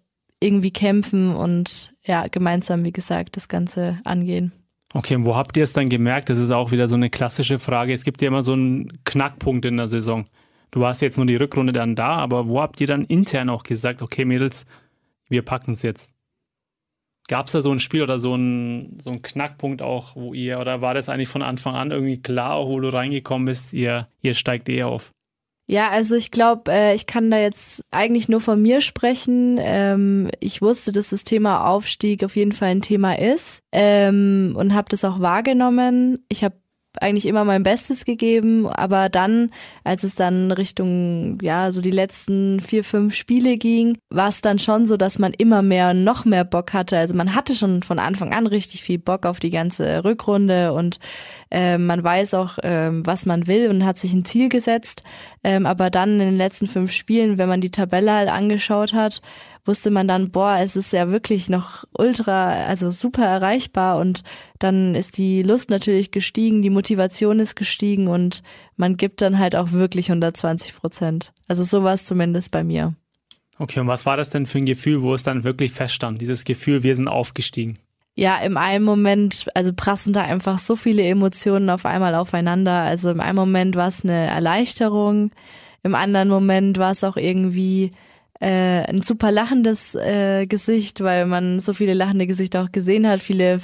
irgendwie kämpfen und ja, gemeinsam, wie gesagt, das Ganze angehen. Okay, und wo habt ihr es dann gemerkt? Das ist auch wieder so eine klassische Frage. Es gibt ja immer so einen Knackpunkt in der Saison. Du warst jetzt nur die Rückrunde dann da, aber wo habt ihr dann intern auch gesagt, okay, Mädels, wir packen es jetzt? Gab es da so ein Spiel oder so ein, so Knackpunkt auch, wo ihr, oder war das eigentlich von Anfang an irgendwie klar, wo du reingekommen bist, ihr, ihr steigt eher auf? Ja, also ich glaube, äh, ich kann da jetzt eigentlich nur von mir sprechen. Ähm, ich wusste, dass das Thema Aufstieg auf jeden Fall ein Thema ist ähm, und habe das auch wahrgenommen. Ich habe eigentlich immer mein Bestes gegeben, aber dann, als es dann Richtung, ja, so die letzten vier, fünf Spiele ging, war es dann schon so, dass man immer mehr, noch mehr Bock hatte. Also man hatte schon von Anfang an richtig viel Bock auf die ganze Rückrunde und äh, man weiß auch, äh, was man will und hat sich ein Ziel gesetzt. Ähm, aber dann in den letzten fünf Spielen, wenn man die Tabelle halt angeschaut hat, wusste man dann, boah, es ist ja wirklich noch ultra, also super erreichbar und dann ist die Lust natürlich gestiegen, die Motivation ist gestiegen und man gibt dann halt auch wirklich 120 Prozent. Also so war es zumindest bei mir. Okay, und was war das denn für ein Gefühl, wo es dann wirklich feststand? Dieses Gefühl, wir sind aufgestiegen. Ja, im einen Moment, also prassen da einfach so viele Emotionen auf einmal aufeinander. Also im einen Moment war es eine Erleichterung, im anderen Moment war es auch irgendwie äh, ein super lachendes äh, Gesicht, weil man so viele lachende Gesichter auch gesehen hat, viele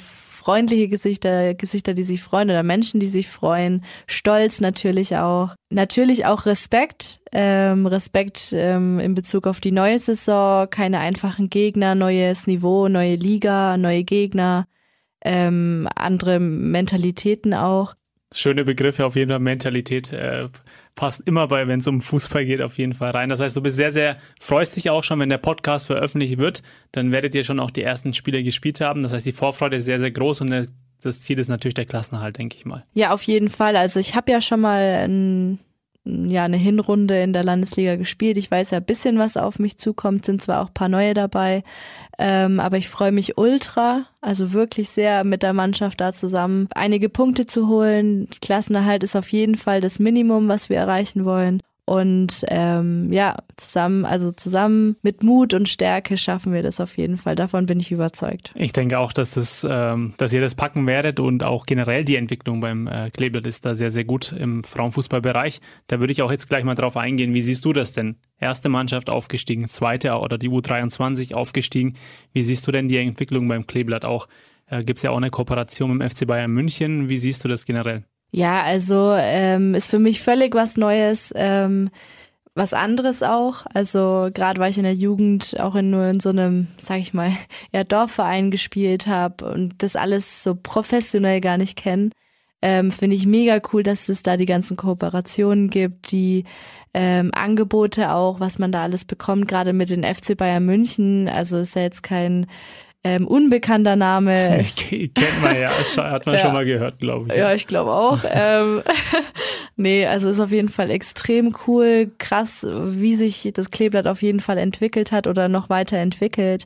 freundliche Gesichter, Gesichter, die sich freuen oder Menschen, die sich freuen, Stolz natürlich auch, natürlich auch Respekt, ähm, Respekt ähm, in Bezug auf die neue Saison, keine einfachen Gegner, neues Niveau, neue Liga, neue Gegner, ähm, andere Mentalitäten auch. Schöne Begriffe auf jeden Fall, Mentalität äh, passt immer bei, wenn es um Fußball geht, auf jeden Fall rein. Das heißt, du bist sehr, sehr, freust dich auch schon, wenn der Podcast veröffentlicht wird, dann werdet ihr schon auch die ersten Spiele gespielt haben. Das heißt, die Vorfreude ist sehr, sehr groß und das Ziel ist natürlich der Klassenerhalt, denke ich mal. Ja, auf jeden Fall. Also ich habe ja schon mal ein ja eine Hinrunde in der Landesliga gespielt. Ich weiß ja ein bisschen, was auf mich zukommt, sind zwar auch ein paar neue dabei, ähm, aber ich freue mich ultra, also wirklich sehr mit der Mannschaft da zusammen einige Punkte zu holen. Klassenerhalt ist auf jeden Fall das Minimum, was wir erreichen wollen. Und ähm, ja, zusammen, also zusammen mit Mut und Stärke schaffen wir das auf jeden Fall. Davon bin ich überzeugt. Ich denke auch, dass, das, ähm, dass ihr das packen werdet und auch generell die Entwicklung beim äh, Kleeblatt ist da sehr, sehr gut im Frauenfußballbereich. Da würde ich auch jetzt gleich mal drauf eingehen. Wie siehst du das denn? Erste Mannschaft aufgestiegen, zweite oder die U23 aufgestiegen. Wie siehst du denn die Entwicklung beim Kleeblatt auch? Äh, Gibt es ja auch eine Kooperation mit dem FC Bayern München. Wie siehst du das generell? Ja, also ähm, ist für mich völlig was Neues, ähm, was anderes auch. Also gerade weil ich in der Jugend auch in, nur in so einem, sag ich mal, eher Dorfverein gespielt habe und das alles so professionell gar nicht kenne. Ähm, Finde ich mega cool, dass es da die ganzen Kooperationen gibt, die ähm, Angebote auch, was man da alles bekommt, gerade mit den FC Bayern München. Also ist ja jetzt kein ähm, unbekannter Name. Kennt man ja, hat man ja. schon mal gehört, glaube ich. Ja, ich glaube auch. ähm, Nee, also ist auf jeden Fall extrem cool, krass, wie sich das Kleeblatt auf jeden Fall entwickelt hat oder noch weiterentwickelt.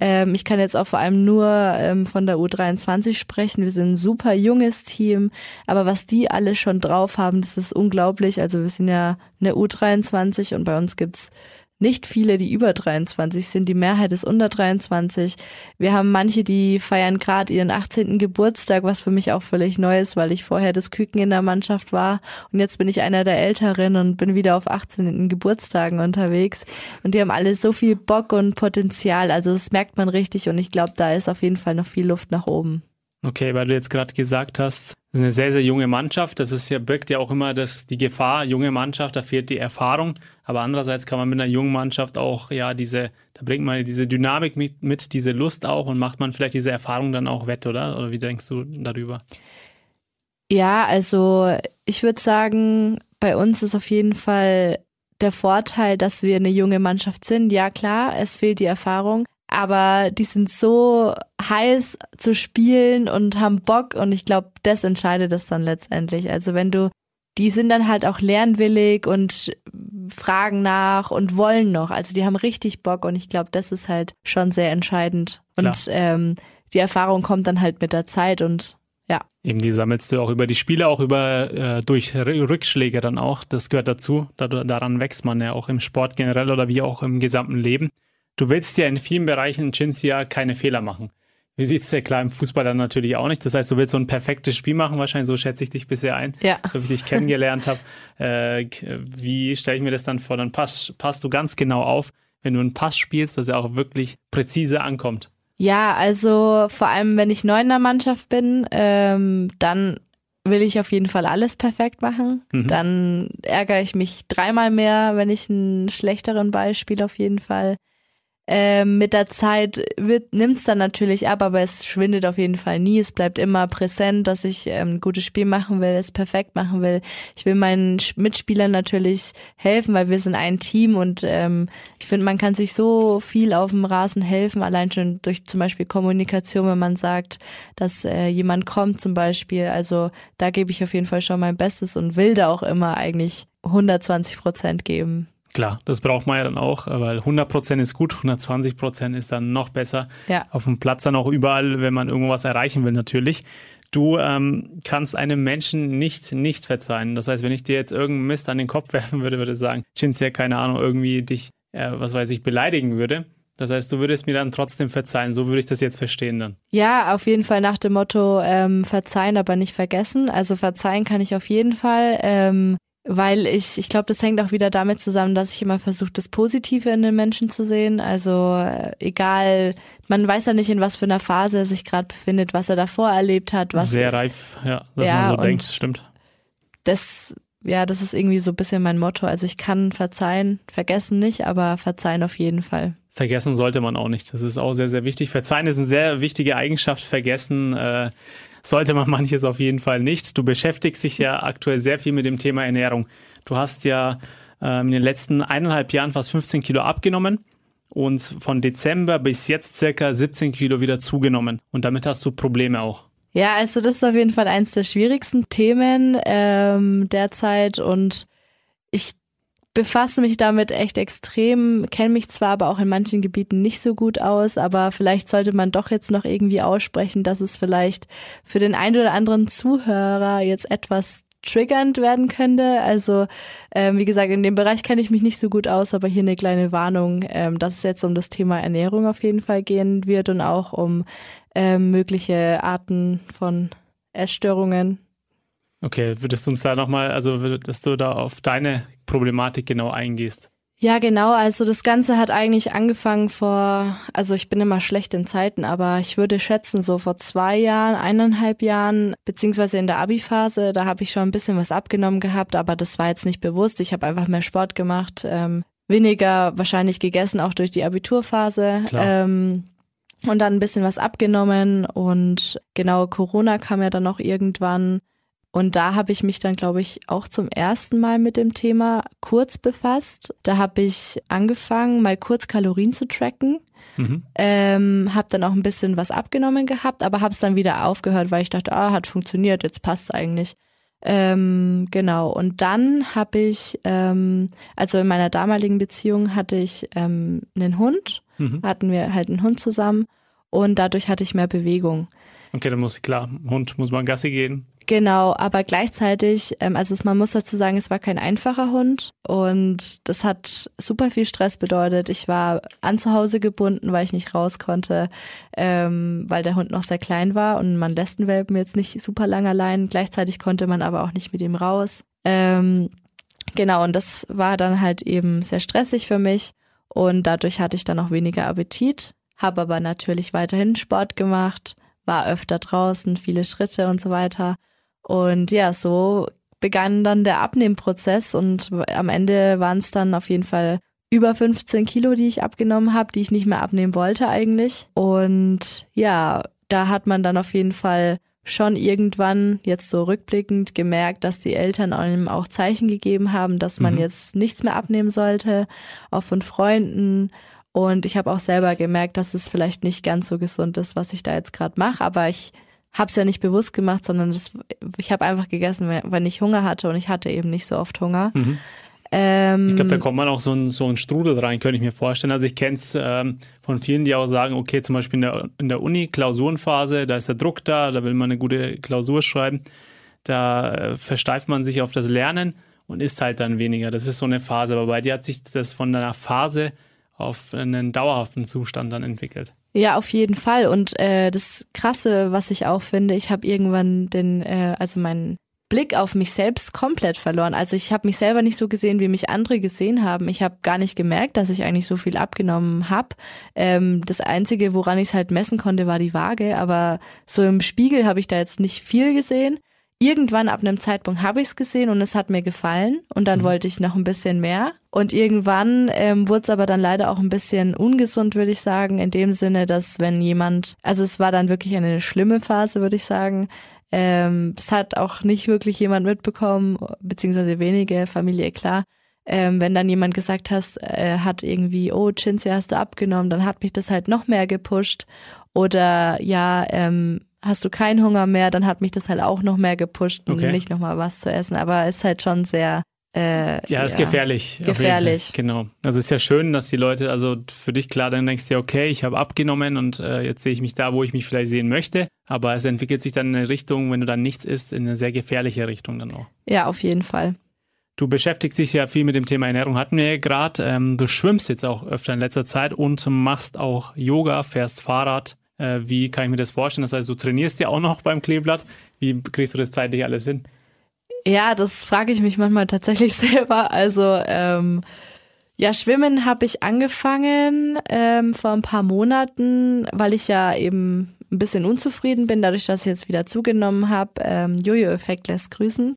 Ähm, ich kann jetzt auch vor allem nur ähm, von der U23 sprechen. Wir sind ein super junges Team, aber was die alle schon drauf haben, das ist unglaublich. Also wir sind ja eine U23 und bei uns gibt's nicht viele, die über 23 sind. Die Mehrheit ist unter 23. Wir haben manche, die feiern gerade ihren 18. Geburtstag, was für mich auch völlig neu ist, weil ich vorher das Küken in der Mannschaft war. Und jetzt bin ich einer der Älteren und bin wieder auf 18. Geburtstagen unterwegs. Und die haben alle so viel Bock und Potenzial. Also das merkt man richtig und ich glaube, da ist auf jeden Fall noch viel Luft nach oben. Okay, weil du jetzt gerade gesagt hast, ist eine sehr, sehr junge Mannschaft. Das ist ja, birgt ja auch immer das, die Gefahr, junge Mannschaft, da fehlt die Erfahrung. Aber andererseits kann man mit einer jungen Mannschaft auch, ja, diese, da bringt man diese Dynamik mit, mit diese Lust auch und macht man vielleicht diese Erfahrung dann auch wett, oder? Oder wie denkst du darüber? Ja, also ich würde sagen, bei uns ist auf jeden Fall der Vorteil, dass wir eine junge Mannschaft sind. Ja, klar, es fehlt die Erfahrung aber die sind so heiß zu spielen und haben Bock und ich glaube, das entscheidet das dann letztendlich. Also wenn du, die sind dann halt auch lernwillig und fragen nach und wollen noch. Also die haben richtig Bock und ich glaube, das ist halt schon sehr entscheidend. Klar. Und ähm, die Erfahrung kommt dann halt mit der Zeit und ja. Eben die sammelst du auch über die Spiele, auch über äh, durch Rückschläge dann auch. Das gehört dazu. daran wächst man ja auch im Sport generell oder wie auch im gesamten Leben. Du willst ja in vielen Bereichen Cinzia keine Fehler machen. Wie sieht es der klar im Fußball dann natürlich auch nicht? Das heißt, du willst so ein perfektes Spiel machen, wahrscheinlich, so schätze ich dich bisher ein, ja. so wie ich dich kennengelernt habe. Äh, wie stelle ich mir das dann vor? Dann passt, passt du ganz genau auf, wenn du einen Pass spielst, dass er auch wirklich präzise ankommt. Ja, also vor allem, wenn ich neu in der Mannschaft bin, ähm, dann will ich auf jeden Fall alles perfekt machen. Mhm. Dann ärgere ich mich dreimal mehr, wenn ich einen schlechteren Ball spiele, auf jeden Fall. Ähm, mit der Zeit nimmt es dann natürlich ab, aber es schwindet auf jeden Fall nie. Es bleibt immer präsent, dass ich ähm, ein gutes Spiel machen will, es perfekt machen will. Ich will meinen Mitspielern natürlich helfen, weil wir sind ein Team und ähm, ich finde, man kann sich so viel auf dem Rasen helfen, allein schon durch zum Beispiel Kommunikation, wenn man sagt, dass äh, jemand kommt zum Beispiel. Also da gebe ich auf jeden Fall schon mein Bestes und will da auch immer eigentlich 120 Prozent geben. Klar, das braucht man ja dann auch, weil 100% ist gut, 120% ist dann noch besser. Ja. Auf dem Platz dann auch überall, wenn man irgendwas erreichen will natürlich. Du ähm, kannst einem Menschen nicht nicht verzeihen. Das heißt, wenn ich dir jetzt irgendeinen Mist an den Kopf werfen würde, würde ich sagen, Cinzia, keine Ahnung, irgendwie dich, äh, was weiß ich, beleidigen würde. Das heißt, du würdest mir dann trotzdem verzeihen. So würde ich das jetzt verstehen dann. Ja, auf jeden Fall nach dem Motto ähm, verzeihen, aber nicht vergessen. Also verzeihen kann ich auf jeden Fall. Ähm, weil ich, ich glaube, das hängt auch wieder damit zusammen, dass ich immer versuche, das Positive in den Menschen zu sehen. Also äh, egal, man weiß ja nicht, in was für einer Phase er sich gerade befindet, was er davor erlebt hat. Was Sehr reif, ja, dass ja, man so denkt, stimmt. Das, ja, das ist irgendwie so ein bisschen mein Motto. Also ich kann verzeihen, vergessen nicht, aber verzeihen auf jeden Fall. Vergessen sollte man auch nicht. Das ist auch sehr, sehr wichtig. Verzeihen ist eine sehr wichtige Eigenschaft. Vergessen äh, sollte man manches auf jeden Fall nicht. Du beschäftigst dich ja aktuell sehr viel mit dem Thema Ernährung. Du hast ja ähm, in den letzten eineinhalb Jahren fast 15 Kilo abgenommen und von Dezember bis jetzt circa 17 Kilo wieder zugenommen. Und damit hast du Probleme auch. Ja, also das ist auf jeden Fall eines der schwierigsten Themen ähm, derzeit und ich befasse mich damit echt extrem, kenne mich zwar aber auch in manchen Gebieten nicht so gut aus, aber vielleicht sollte man doch jetzt noch irgendwie aussprechen, dass es vielleicht für den einen oder anderen Zuhörer jetzt etwas triggernd werden könnte. Also ähm, wie gesagt, in dem Bereich kenne ich mich nicht so gut aus, aber hier eine kleine Warnung, ähm, dass es jetzt um das Thema Ernährung auf jeden Fall gehen wird und auch um ähm, mögliche Arten von Essstörungen. Okay, würdest du uns da nochmal, also dass du da auf deine Problematik genau eingehst? Ja, genau. Also das Ganze hat eigentlich angefangen vor, also ich bin immer schlecht in Zeiten, aber ich würde schätzen, so vor zwei Jahren, eineinhalb Jahren, beziehungsweise in der Abi-Phase, da habe ich schon ein bisschen was abgenommen gehabt, aber das war jetzt nicht bewusst. Ich habe einfach mehr Sport gemacht, ähm, weniger wahrscheinlich gegessen, auch durch die Abiturphase. Ähm, und dann ein bisschen was abgenommen und genau Corona kam ja dann noch irgendwann und da habe ich mich dann, glaube ich, auch zum ersten Mal mit dem Thema kurz befasst. Da habe ich angefangen, mal kurz Kalorien zu tracken. Mhm. Ähm, habe dann auch ein bisschen was abgenommen gehabt, aber habe es dann wieder aufgehört, weil ich dachte, ah, hat funktioniert, jetzt passt es eigentlich. Ähm, genau. Und dann habe ich, ähm, also in meiner damaligen Beziehung hatte ich ähm, einen Hund, mhm. hatten wir halt einen Hund zusammen und dadurch hatte ich mehr Bewegung. Okay, dann muss klar, Hund muss man Gassi gehen. Genau, aber gleichzeitig, ähm, also man muss dazu sagen, es war kein einfacher Hund und das hat super viel Stress bedeutet. Ich war an zu Hause gebunden, weil ich nicht raus konnte, ähm, weil der Hund noch sehr klein war und man lässt den Welpen jetzt nicht super lang allein. Gleichzeitig konnte man aber auch nicht mit ihm raus. Ähm, genau, und das war dann halt eben sehr stressig für mich und dadurch hatte ich dann auch weniger Appetit, habe aber natürlich weiterhin Sport gemacht, war öfter draußen, viele Schritte und so weiter. Und ja, so begann dann der Abnehmprozess und am Ende waren es dann auf jeden Fall über 15 Kilo, die ich abgenommen habe, die ich nicht mehr abnehmen wollte eigentlich. Und ja, da hat man dann auf jeden Fall schon irgendwann jetzt so rückblickend gemerkt, dass die Eltern einem auch Zeichen gegeben haben, dass man mhm. jetzt nichts mehr abnehmen sollte, auch von Freunden. Und ich habe auch selber gemerkt, dass es vielleicht nicht ganz so gesund ist, was ich da jetzt gerade mache, aber ich habe es ja nicht bewusst gemacht, sondern das, ich habe einfach gegessen, wenn ich Hunger hatte und ich hatte eben nicht so oft Hunger. Mhm. Ähm, ich glaube, da kommt man auch so ein, so ein Strudel rein, könnte ich mir vorstellen. Also ich kenne es ähm, von vielen, die auch sagen, okay, zum Beispiel in der, in der Uni, Klausurenphase, da ist der Druck da, da will man eine gute Klausur schreiben, da äh, versteift man sich auf das Lernen und isst halt dann weniger. Das ist so eine Phase. Aber bei dir hat sich das von einer Phase auf einen dauerhaften Zustand dann entwickelt. Ja, auf jeden Fall. Und äh, das Krasse, was ich auch finde, ich habe irgendwann den, äh, also meinen Blick auf mich selbst komplett verloren. Also ich habe mich selber nicht so gesehen, wie mich andere gesehen haben. Ich habe gar nicht gemerkt, dass ich eigentlich so viel abgenommen habe. Ähm, das Einzige, woran ich es halt messen konnte, war die Waage. Aber so im Spiegel habe ich da jetzt nicht viel gesehen irgendwann ab einem Zeitpunkt habe ich es gesehen und es hat mir gefallen und dann mhm. wollte ich noch ein bisschen mehr. Und irgendwann ähm, wurde es aber dann leider auch ein bisschen ungesund, würde ich sagen, in dem Sinne, dass wenn jemand, also es war dann wirklich eine schlimme Phase, würde ich sagen. Ähm, es hat auch nicht wirklich jemand mitbekommen, beziehungsweise wenige, Familie, klar. Ähm, wenn dann jemand gesagt hast, äh, hat irgendwie, oh, Cinzia, hast du abgenommen, dann hat mich das halt noch mehr gepusht. Oder ja, ähm, hast du keinen Hunger mehr, dann hat mich das halt auch noch mehr gepusht, um okay. nicht nochmal was zu essen. Aber es ist halt schon sehr. Äh, ja, ist ja, gefährlich. Gefährlich. Genau. Also es ist ja schön, dass die Leute, also für dich klar, dann denkst du ja, okay, ich habe abgenommen und äh, jetzt sehe ich mich da, wo ich mich vielleicht sehen möchte. Aber es entwickelt sich dann in eine Richtung, wenn du dann nichts isst, in eine sehr gefährliche Richtung dann auch. Ja, auf jeden Fall. Du beschäftigst dich ja viel mit dem Thema Ernährung, hatten wir ja gerade. Ähm, du schwimmst jetzt auch öfter in letzter Zeit und machst auch Yoga, fährst Fahrrad. Äh, wie kann ich mir das vorstellen? Das heißt, du trainierst ja auch noch beim Kleeblatt. Wie kriegst du das zeitlich alles hin? Ja, das frage ich mich manchmal tatsächlich selber. Also ähm, ja, Schwimmen habe ich angefangen ähm, vor ein paar Monaten, weil ich ja eben ein bisschen unzufrieden bin, dadurch, dass ich jetzt wieder zugenommen habe. Ähm, Jojo-Effekt lässt grüßen.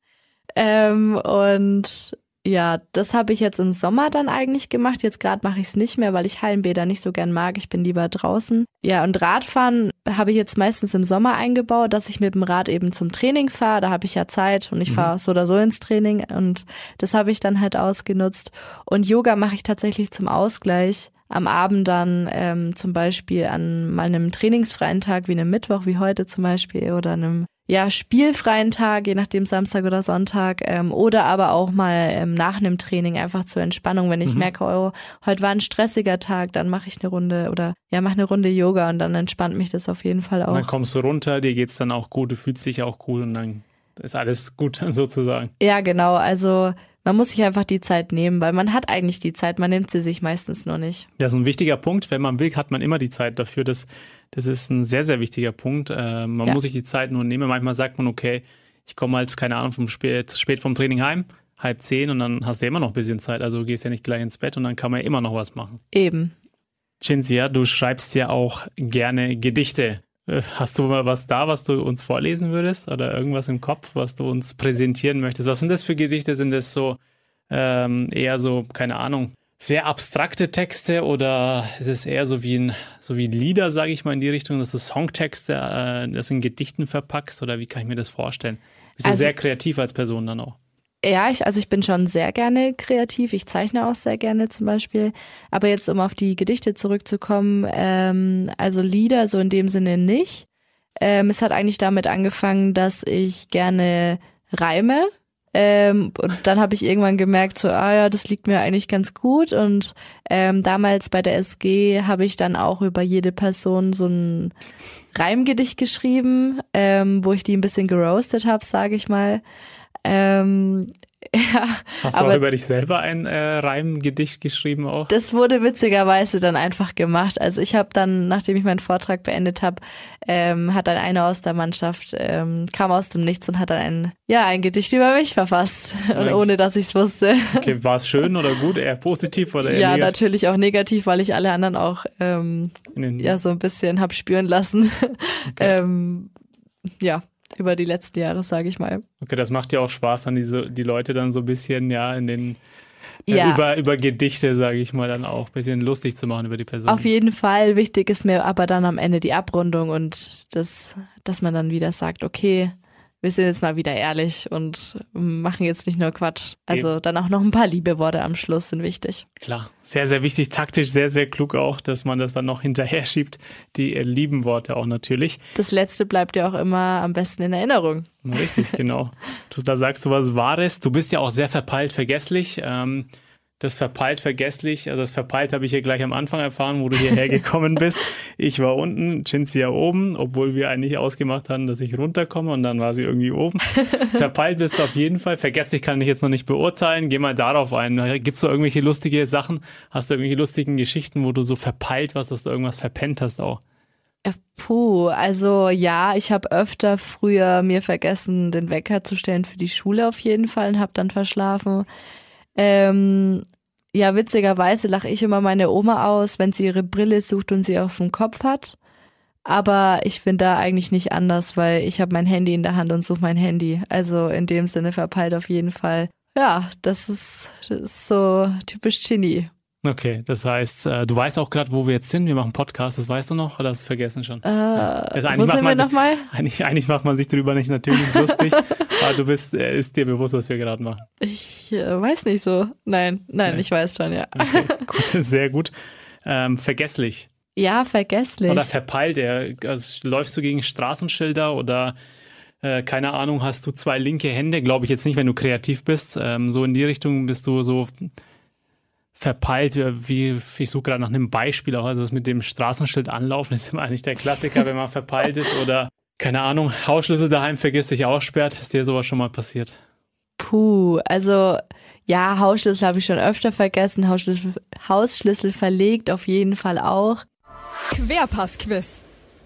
Ähm, und ja, das habe ich jetzt im Sommer dann eigentlich gemacht. Jetzt gerade mache ich es nicht mehr, weil ich Hallenbäder nicht so gern mag. Ich bin lieber draußen. Ja, und Radfahren habe ich jetzt meistens im Sommer eingebaut, dass ich mit dem Rad eben zum Training fahre. Da habe ich ja Zeit und ich mhm. fahre so oder so ins Training und das habe ich dann halt ausgenutzt. Und Yoga mache ich tatsächlich zum Ausgleich am Abend dann ähm, zum Beispiel an meinem trainingsfreien Tag wie einem Mittwoch wie heute zum Beispiel oder einem ja, spielfreien Tag, je nachdem Samstag oder Sonntag, ähm, oder aber auch mal ähm, nach einem Training einfach zur Entspannung, wenn ich mhm. merke, oh, heute war ein stressiger Tag, dann mache ich eine Runde oder ja, mache eine Runde Yoga und dann entspannt mich das auf jeden Fall auch. Und dann kommst du runter, dir geht's dann auch gut, du fühlst dich auch cool und dann ist alles gut sozusagen. Ja, genau. Also man muss sich einfach die Zeit nehmen, weil man hat eigentlich die Zeit, man nimmt sie sich meistens nur nicht. Das ist ein wichtiger Punkt. Wenn man will, hat man immer die Zeit dafür. Das, das ist ein sehr, sehr wichtiger Punkt. Äh, man ja. muss sich die Zeit nur nehmen. Manchmal sagt man, okay, ich komme halt, keine Ahnung, vom spät, spät vom Training heim, halb zehn und dann hast du immer noch ein bisschen Zeit. Also du gehst ja nicht gleich ins Bett und dann kann man ja immer noch was machen. Eben. Cinzia, du schreibst ja auch gerne Gedichte. Äh, hast du mal was da, was du uns vorlesen würdest? Oder irgendwas im Kopf, was du uns präsentieren möchtest? Was sind das für Gedichte? Sind das so ähm, eher so, keine Ahnung, sehr abstrakte Texte oder ist es eher so wie ein, so wie Lieder, sage ich mal, in die Richtung, dass du Songtexte, äh, das in Gedichten verpackst oder wie kann ich mir das vorstellen? Bist du also, sehr kreativ als Person dann auch? Ja, ich, also ich bin schon sehr gerne kreativ. Ich zeichne auch sehr gerne zum Beispiel. Aber jetzt, um auf die Gedichte zurückzukommen, ähm, also Lieder so in dem Sinne nicht. Ähm, es hat eigentlich damit angefangen, dass ich gerne Reime. Ähm, und dann habe ich irgendwann gemerkt, so, ah ja, das liegt mir eigentlich ganz gut. Und ähm, damals bei der SG habe ich dann auch über jede Person so ein Reimgedicht geschrieben, ähm, wo ich die ein bisschen geroastet habe, sage ich mal. Ähm, ja, Hast du auch über dich selber ein äh, Reimgedicht geschrieben auch? Das wurde witzigerweise dann einfach gemacht. Also ich habe dann, nachdem ich meinen Vortrag beendet habe, ähm, hat dann einer aus der Mannschaft, ähm, kam aus dem Nichts und hat dann ein, ja, ein Gedicht über mich verfasst. Und ohne dass ich es wusste. Okay, war es schön oder gut, eher positiv oder eher Ja, negativ? natürlich auch negativ, weil ich alle anderen auch ähm, ja so ein bisschen hab spüren lassen. ähm, ja, über die letzten Jahre, sage ich mal. Okay, das macht ja auch Spaß, dann diese, die Leute dann so ein bisschen, ja, in den Ja. über, über Gedichte, sage ich mal, dann auch ein bisschen lustig zu machen über die Person. Auf jeden Fall. Wichtig ist mir aber dann am Ende die Abrundung und das, dass man dann wieder sagt, okay, wir sind jetzt mal wieder ehrlich und machen jetzt nicht nur Quatsch. Also dann auch noch ein paar Liebeworte am Schluss sind wichtig. Klar, sehr, sehr wichtig, taktisch sehr, sehr klug auch, dass man das dann noch hinterher schiebt. Die äh, lieben Worte auch natürlich. Das letzte bleibt ja auch immer am besten in Erinnerung. Richtig, genau. Du, da sagst du was Wahres. Du bist ja auch sehr verpeilt, vergesslich. Ähm, das verpeilt, vergesslich, also das verpeilt habe ich hier gleich am Anfang erfahren, wo du hierher gekommen bist. Ich war unten, Cinzia oben, obwohl wir eigentlich ausgemacht hatten, dass ich runterkomme und dann war sie irgendwie oben. verpeilt bist du auf jeden Fall. Vergesslich kann ich jetzt noch nicht beurteilen. Geh mal darauf ein. Gibt es so irgendwelche lustige Sachen? Hast du irgendwelche lustigen Geschichten, wo du so verpeilt warst, dass du irgendwas verpennt hast auch? Äh, Puh, also ja, ich habe öfter früher mir vergessen, den Wecker zu stellen für die Schule auf jeden Fall und habe dann verschlafen. Ähm, ja, witzigerweise lache ich immer meine Oma aus, wenn sie ihre Brille sucht und sie auf dem Kopf hat. Aber ich bin da eigentlich nicht anders, weil ich habe mein Handy in der Hand und suche mein Handy. Also in dem Sinne verpeilt auf jeden Fall. Ja, das ist, das ist so typisch Ginny. Okay, das heißt, äh, du weißt auch gerade, wo wir jetzt sind. Wir machen Podcast, das weißt du noch oder hast du es vergessen schon? Äh, Also wo eigentlich macht sind wir man sich- nochmal? Eigentlich, eigentlich macht man sich darüber nicht natürlich lustig, aber du bist, äh, ist dir bewusst, was wir gerade machen. Ich äh, weiß nicht so. Nein, nein, Nee. ich weiß schon, ja. Okay, gut, sehr gut. Ähm, vergesslich Ja, vergesslich. oder verpeilt. Er, also, läufst du gegen Straßenschilder oder äh, keine Ahnung, hast du zwei linke Hände? Glaube ich jetzt nicht, wenn du kreativ bist. Ähm, so in die Richtung bist du so verpeilt. Wie, ich suche gerade nach einem Beispiel auch. Also das mit dem Straßenschild anlaufen ist immer eigentlich der Klassiker, wenn man verpeilt ist oder keine Ahnung, Hausschlüssel daheim vergisst, sich aussperrt. Ist dir sowas schon mal passiert? Puh, also ja, Hausschlüssel habe ich schon öfter vergessen. Hausschlüssel, Hausschlüssel verlegt auf jeden Fall auch. Querpass-Quiz.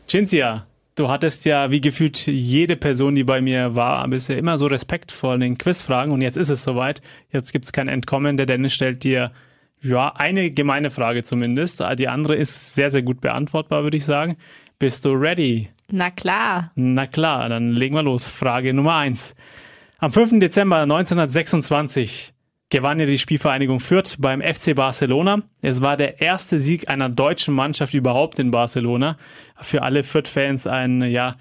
Cinzia, du hattest ja wie gefühlt jede Person, die bei mir war, bisher immer so Respekt vor den Quizfragen und jetzt ist es soweit. Jetzt gibt es kein Entkommen. Der Dennis stellt dir ja eine gemeine Frage zumindest. Die andere ist sehr, sehr gut beantwortbar, würde ich sagen. Bist du ready? Na klar. Na klar, dann legen wir los. Frage Nummer eins. Am 5. Dezember 1926 gewann ja die Spielvereinigung Fürth beim FC Barcelona. Es war der erste Sieg einer deutschen Mannschaft überhaupt in Barcelona. Für alle Fürth-Fans ein, ja,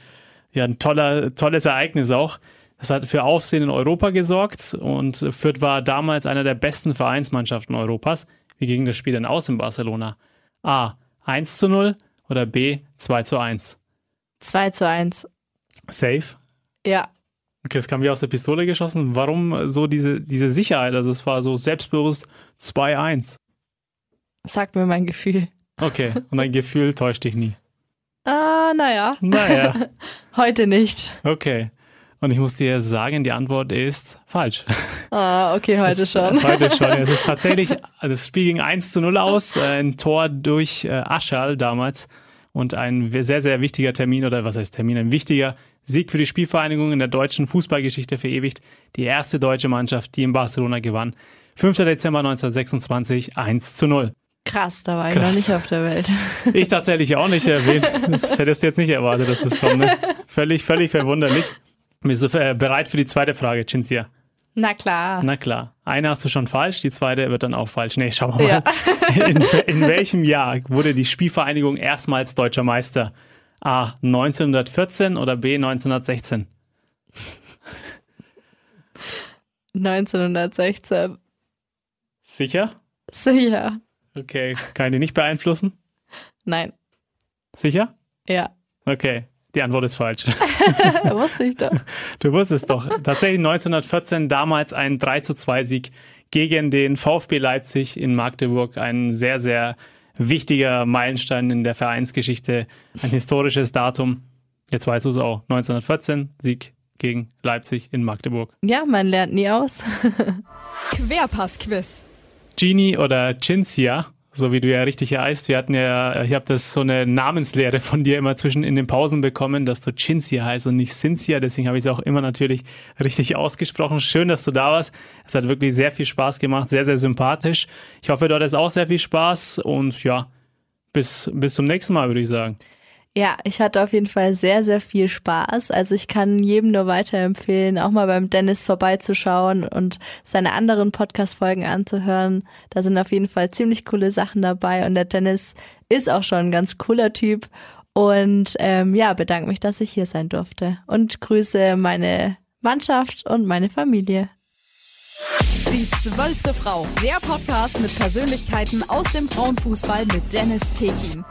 ja, ein toller, tolles Ereignis auch. Das hat für Aufsehen in Europa gesorgt und Fürth war damals einer der besten Vereinsmannschaften Europas. Wie ging das Spiel denn aus in Barcelona? A. 1 zu 0 oder B. 2 zu 1? 2 zu 1. Safe? Ja. Okay, das kam wie aus der Pistole geschossen. Warum so diese, diese Sicherheit? Also es war so selbstbewusst 2-1. Sagt mir mein Gefühl. Okay, und dein Gefühl täuscht dich nie. Ah, naja. Naja, Heute nicht. okay. Und ich muss dir sagen, die Antwort ist falsch. Ah, okay, heute Es- schon. Heute schon. Es ist tatsächlich, das Spiel ging 1 zu 0 aus, äh, ein Tor durch äh, Aschal damals und ein sehr, sehr wichtiger Termin, oder was heißt Termin, ein wichtiger Sieg für die Spielvereinigung in der deutschen Fußballgeschichte verewigt. Die erste deutsche Mannschaft, die in Barcelona gewann. 5. Dezember 1926, 1 zu 0. Krass, da war ich Krass. noch nicht auf der Welt. Ich tatsächlich auch nicht erwähnt. Das hättest du jetzt nicht erwartet, dass das kommt. Ne? Völlig, völlig verwunderlich. Bist du äh, bereit für die zweite Frage, Cinzia? Na klar. Na klar. Eine hast du schon falsch, die zweite wird dann auch falsch. Nee, schau mal. Ja. In, in welchem Jahr wurde die Spielvereinigung erstmals deutscher Meister? A. 1914 oder B. 1916? 1916. Sicher? Sicher. Okay. Kann ich dich nicht beeinflussen? Nein. Sicher? Ja. Okay. Die Antwort ist falsch. Wusste ich doch. Du wusstest doch. Tatsächlich 1914 damals ein 3 zu 2 Sieg gegen den VfB Leipzig in Magdeburg. Ein sehr, sehr wichtiger Meilenstein in der Vereinsgeschichte. Ein historisches Datum. Jetzt weißt du es auch. 1914 Sieg gegen Leipzig in Magdeburg. Ja, man lernt nie aus. Querpass-Quiz. Genie oder Cinzia so wie du ja richtig heißt. Wir hatten ja, ich habe das so eine Namenslehre von dir immer zwischen in den Pausen bekommen, dass du Cinzia heißt und nicht Cinzia. Deswegen habe ich es auch immer natürlich richtig ausgesprochen. Schön, dass du da warst. Es hat wirklich sehr viel Spaß gemacht, sehr, sehr sympathisch. Ich hoffe, du hattest auch sehr viel Spaß und ja, bis, bis zum nächsten Mal, würde ich sagen. Ja, ich hatte auf jeden Fall sehr, sehr viel Spaß. Also ich kann jedem nur weiterempfehlen, auch mal beim Dennis vorbeizuschauen und seine anderen Podcast-Folgen anzuhören. Da sind auf jeden Fall ziemlich coole Sachen dabei und der Dennis ist auch schon ein ganz cooler Typ. Und ähm, ja, bedanke mich, dass ich hier sein durfte und grüße meine Mannschaft und meine Familie. Die zwölfte Frau, der Podcast mit Persönlichkeiten aus dem Frauenfußball mit Dennis Tekin.